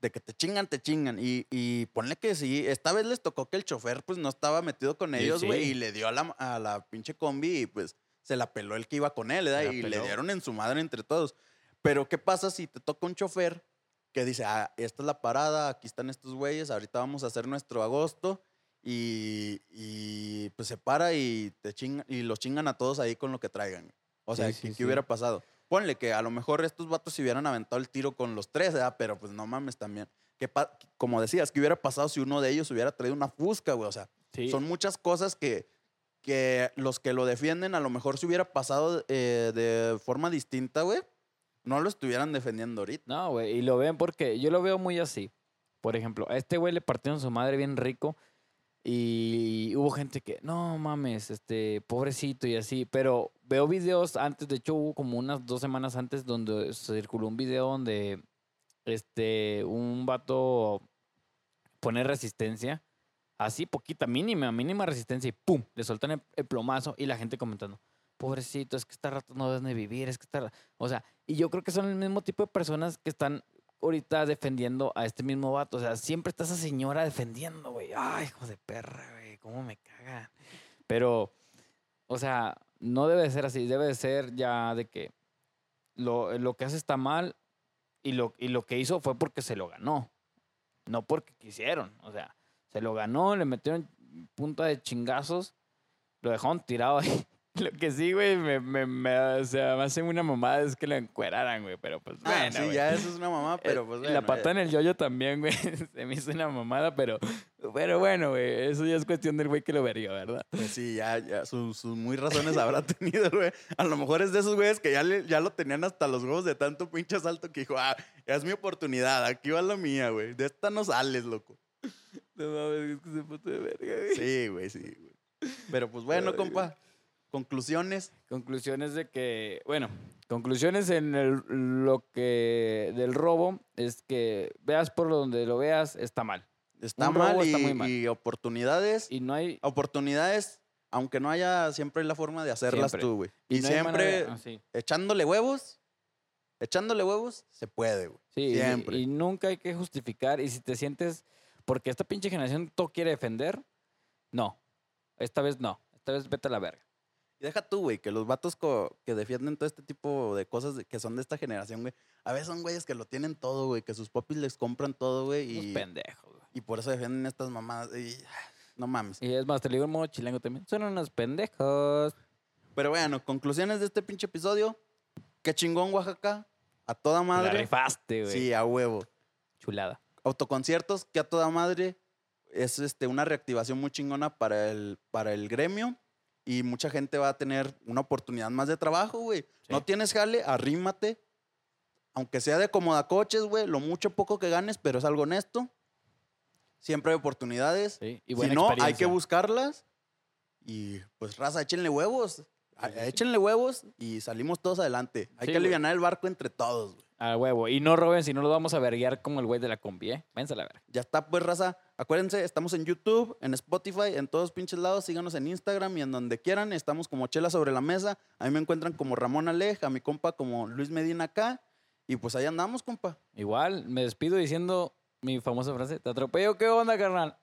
de que te chingan, te chingan. Y, y ponle que sí, esta vez les tocó que el chofer pues no estaba metido con Sí, ellos, güey, sí. y le dio a la, a la pinche combi y pues se la peló el que iba con él, ¿verdad? Y le peló. dieron en su madre entre todos. Pero ¿qué pasa si te toca un chofer que dice, ah, esta es la parada, aquí están estos güeyes, ahorita vamos a hacer nuestro agosto y, y, pues se para y te chingan, y los chingan a todos ahí con lo que traigan. O sea, Sí, ¿qué, sí, qué sí. hubiera pasado? Ponle que a lo mejor estos vatos se hubieran aventado el tiro con los tres, ¿verdad? Pero pues no mames también. ¿Qué pa- como decías, ¿qué hubiera pasado si uno de ellos hubiera traído una fusca, güey? O sea, son muchas cosas que, que los que lo defienden a lo mejor si hubiera pasado eh, de forma distinta, güey, no lo estuvieran defendiendo ahorita. No, güey, y lo ven porque yo lo veo muy así. Por ejemplo, a este güey le partieron su madre bien rico y hubo gente que, no mames, este, pobrecito y así. Pero veo videos antes, de hecho hubo como unas dos semanas antes donde circuló un video donde este, un vato pone resistencia, así poquita, mínima, mínima resistencia y ¡pum! Le sueltan el, plomazo y la gente comentando, pobrecito, es que esta rato no deben de vivir, es que está... O sea, y yo creo que son el mismo tipo de personas que están ahorita defendiendo a este mismo vato. O sea, siempre está esa señora defendiendo, güey. Ay, hijo de perra, güey, cómo me cagan. Pero, o sea, no debe de ser así. Debe de ser ya de que lo, lo que hace está mal y lo, y lo que hizo fue porque se lo ganó. No porque quisieron. O sea, se lo ganó, le metieron punta de chingazos, lo dejaron tirado ahí. Lo que sí, güey, me, me, me, o sea, me hace una mamada es que lo encueraran, güey. Pero pues Ah, bueno, sí, güey. ya eso es una mamá, pero Eh, pues La bueno, pata eh, en el yoyo también, güey. Se me hizo una mamada, pero, pero bueno, güey. Eso ya es cuestión del güey que lo vería, ¿verdad? Pues sí, ya, ya sus, sus muy razones habrá tenido, güey. A lo mejor es de esos güeyes que ya, le- ya lo tenían hasta los huevos de tanto pinche asalto que dijo, ah, es mi oportunidad, aquí va la mía, güey. De esta no sales, loco. No mames, es que se puso de verga, güey. Sí, güey, sí, güey. Pero pues bueno, Ay, compa, conclusiones. Conclusiones de que, bueno, conclusiones en el- lo que del robo es que veas por donde lo veas, está mal. Está Un mal, y, está muy mal. y oportunidades. Y no hay... oportunidades, aunque no haya, siempre hay la forma de hacerlas Siempre. tú, güey. Y, no siempre ah, sí. echándole huevos, echándole huevos, se puede, güey. Sí, y- Siempre. Y, nunca hay que justificar. Y si te sientes, porque esta pinche generación todo quiere defender, no. Esta vez no. Esta vez vete a la verga. Y deja tú, güey, que los vatos que defienden todo este tipo de cosas que son de esta generación, güey, a veces son güeyes que lo tienen todo, güey, que sus popis les compran todo, güey, Unos y, pendejos, güey. y por eso defienden estas mamadas. Y, no mames. Y es más, te lo digo en modo chilango también. Son unos pendejos. Pero bueno, conclusiones de este pinche episodio. Qué chingón, Oaxaca. A toda La madre. rifaste, güey. Sí, a huevo. Chulada. Autoconciertos que a toda madre es este, una reactivación muy chingona para el, para el gremio y mucha gente va a tener una oportunidad más de trabajo, güey. No tienes jale, arrímate, aunque sea de coches, güey, lo mucho poco que ganes, pero es algo honesto. Siempre hay oportunidades. Sí, y si no, hay que buscarlas. Y pues, raza, échenle huevos. Échenle huevos y salimos todos adelante. Hay Sí, que aliviar el barco entre todos, güey. A huevo. Y no roben, si no los vamos a verguiar como el güey de la combi, ¿eh? Váyanse a la verga. Ya está, pues, raza. Acuérdense, estamos en YouTube, en Spotify, en todos pinches lados. Síganos en Instagram y en donde quieran. Estamos como Chela sobre la mesa. A mí me encuentran como Ramón Alej, a mi compa como Luis Medina acá. Y pues ahí andamos, compa. Igual, me despido diciendo mi famosa frase. ¿Te atropello qué onda, carnal?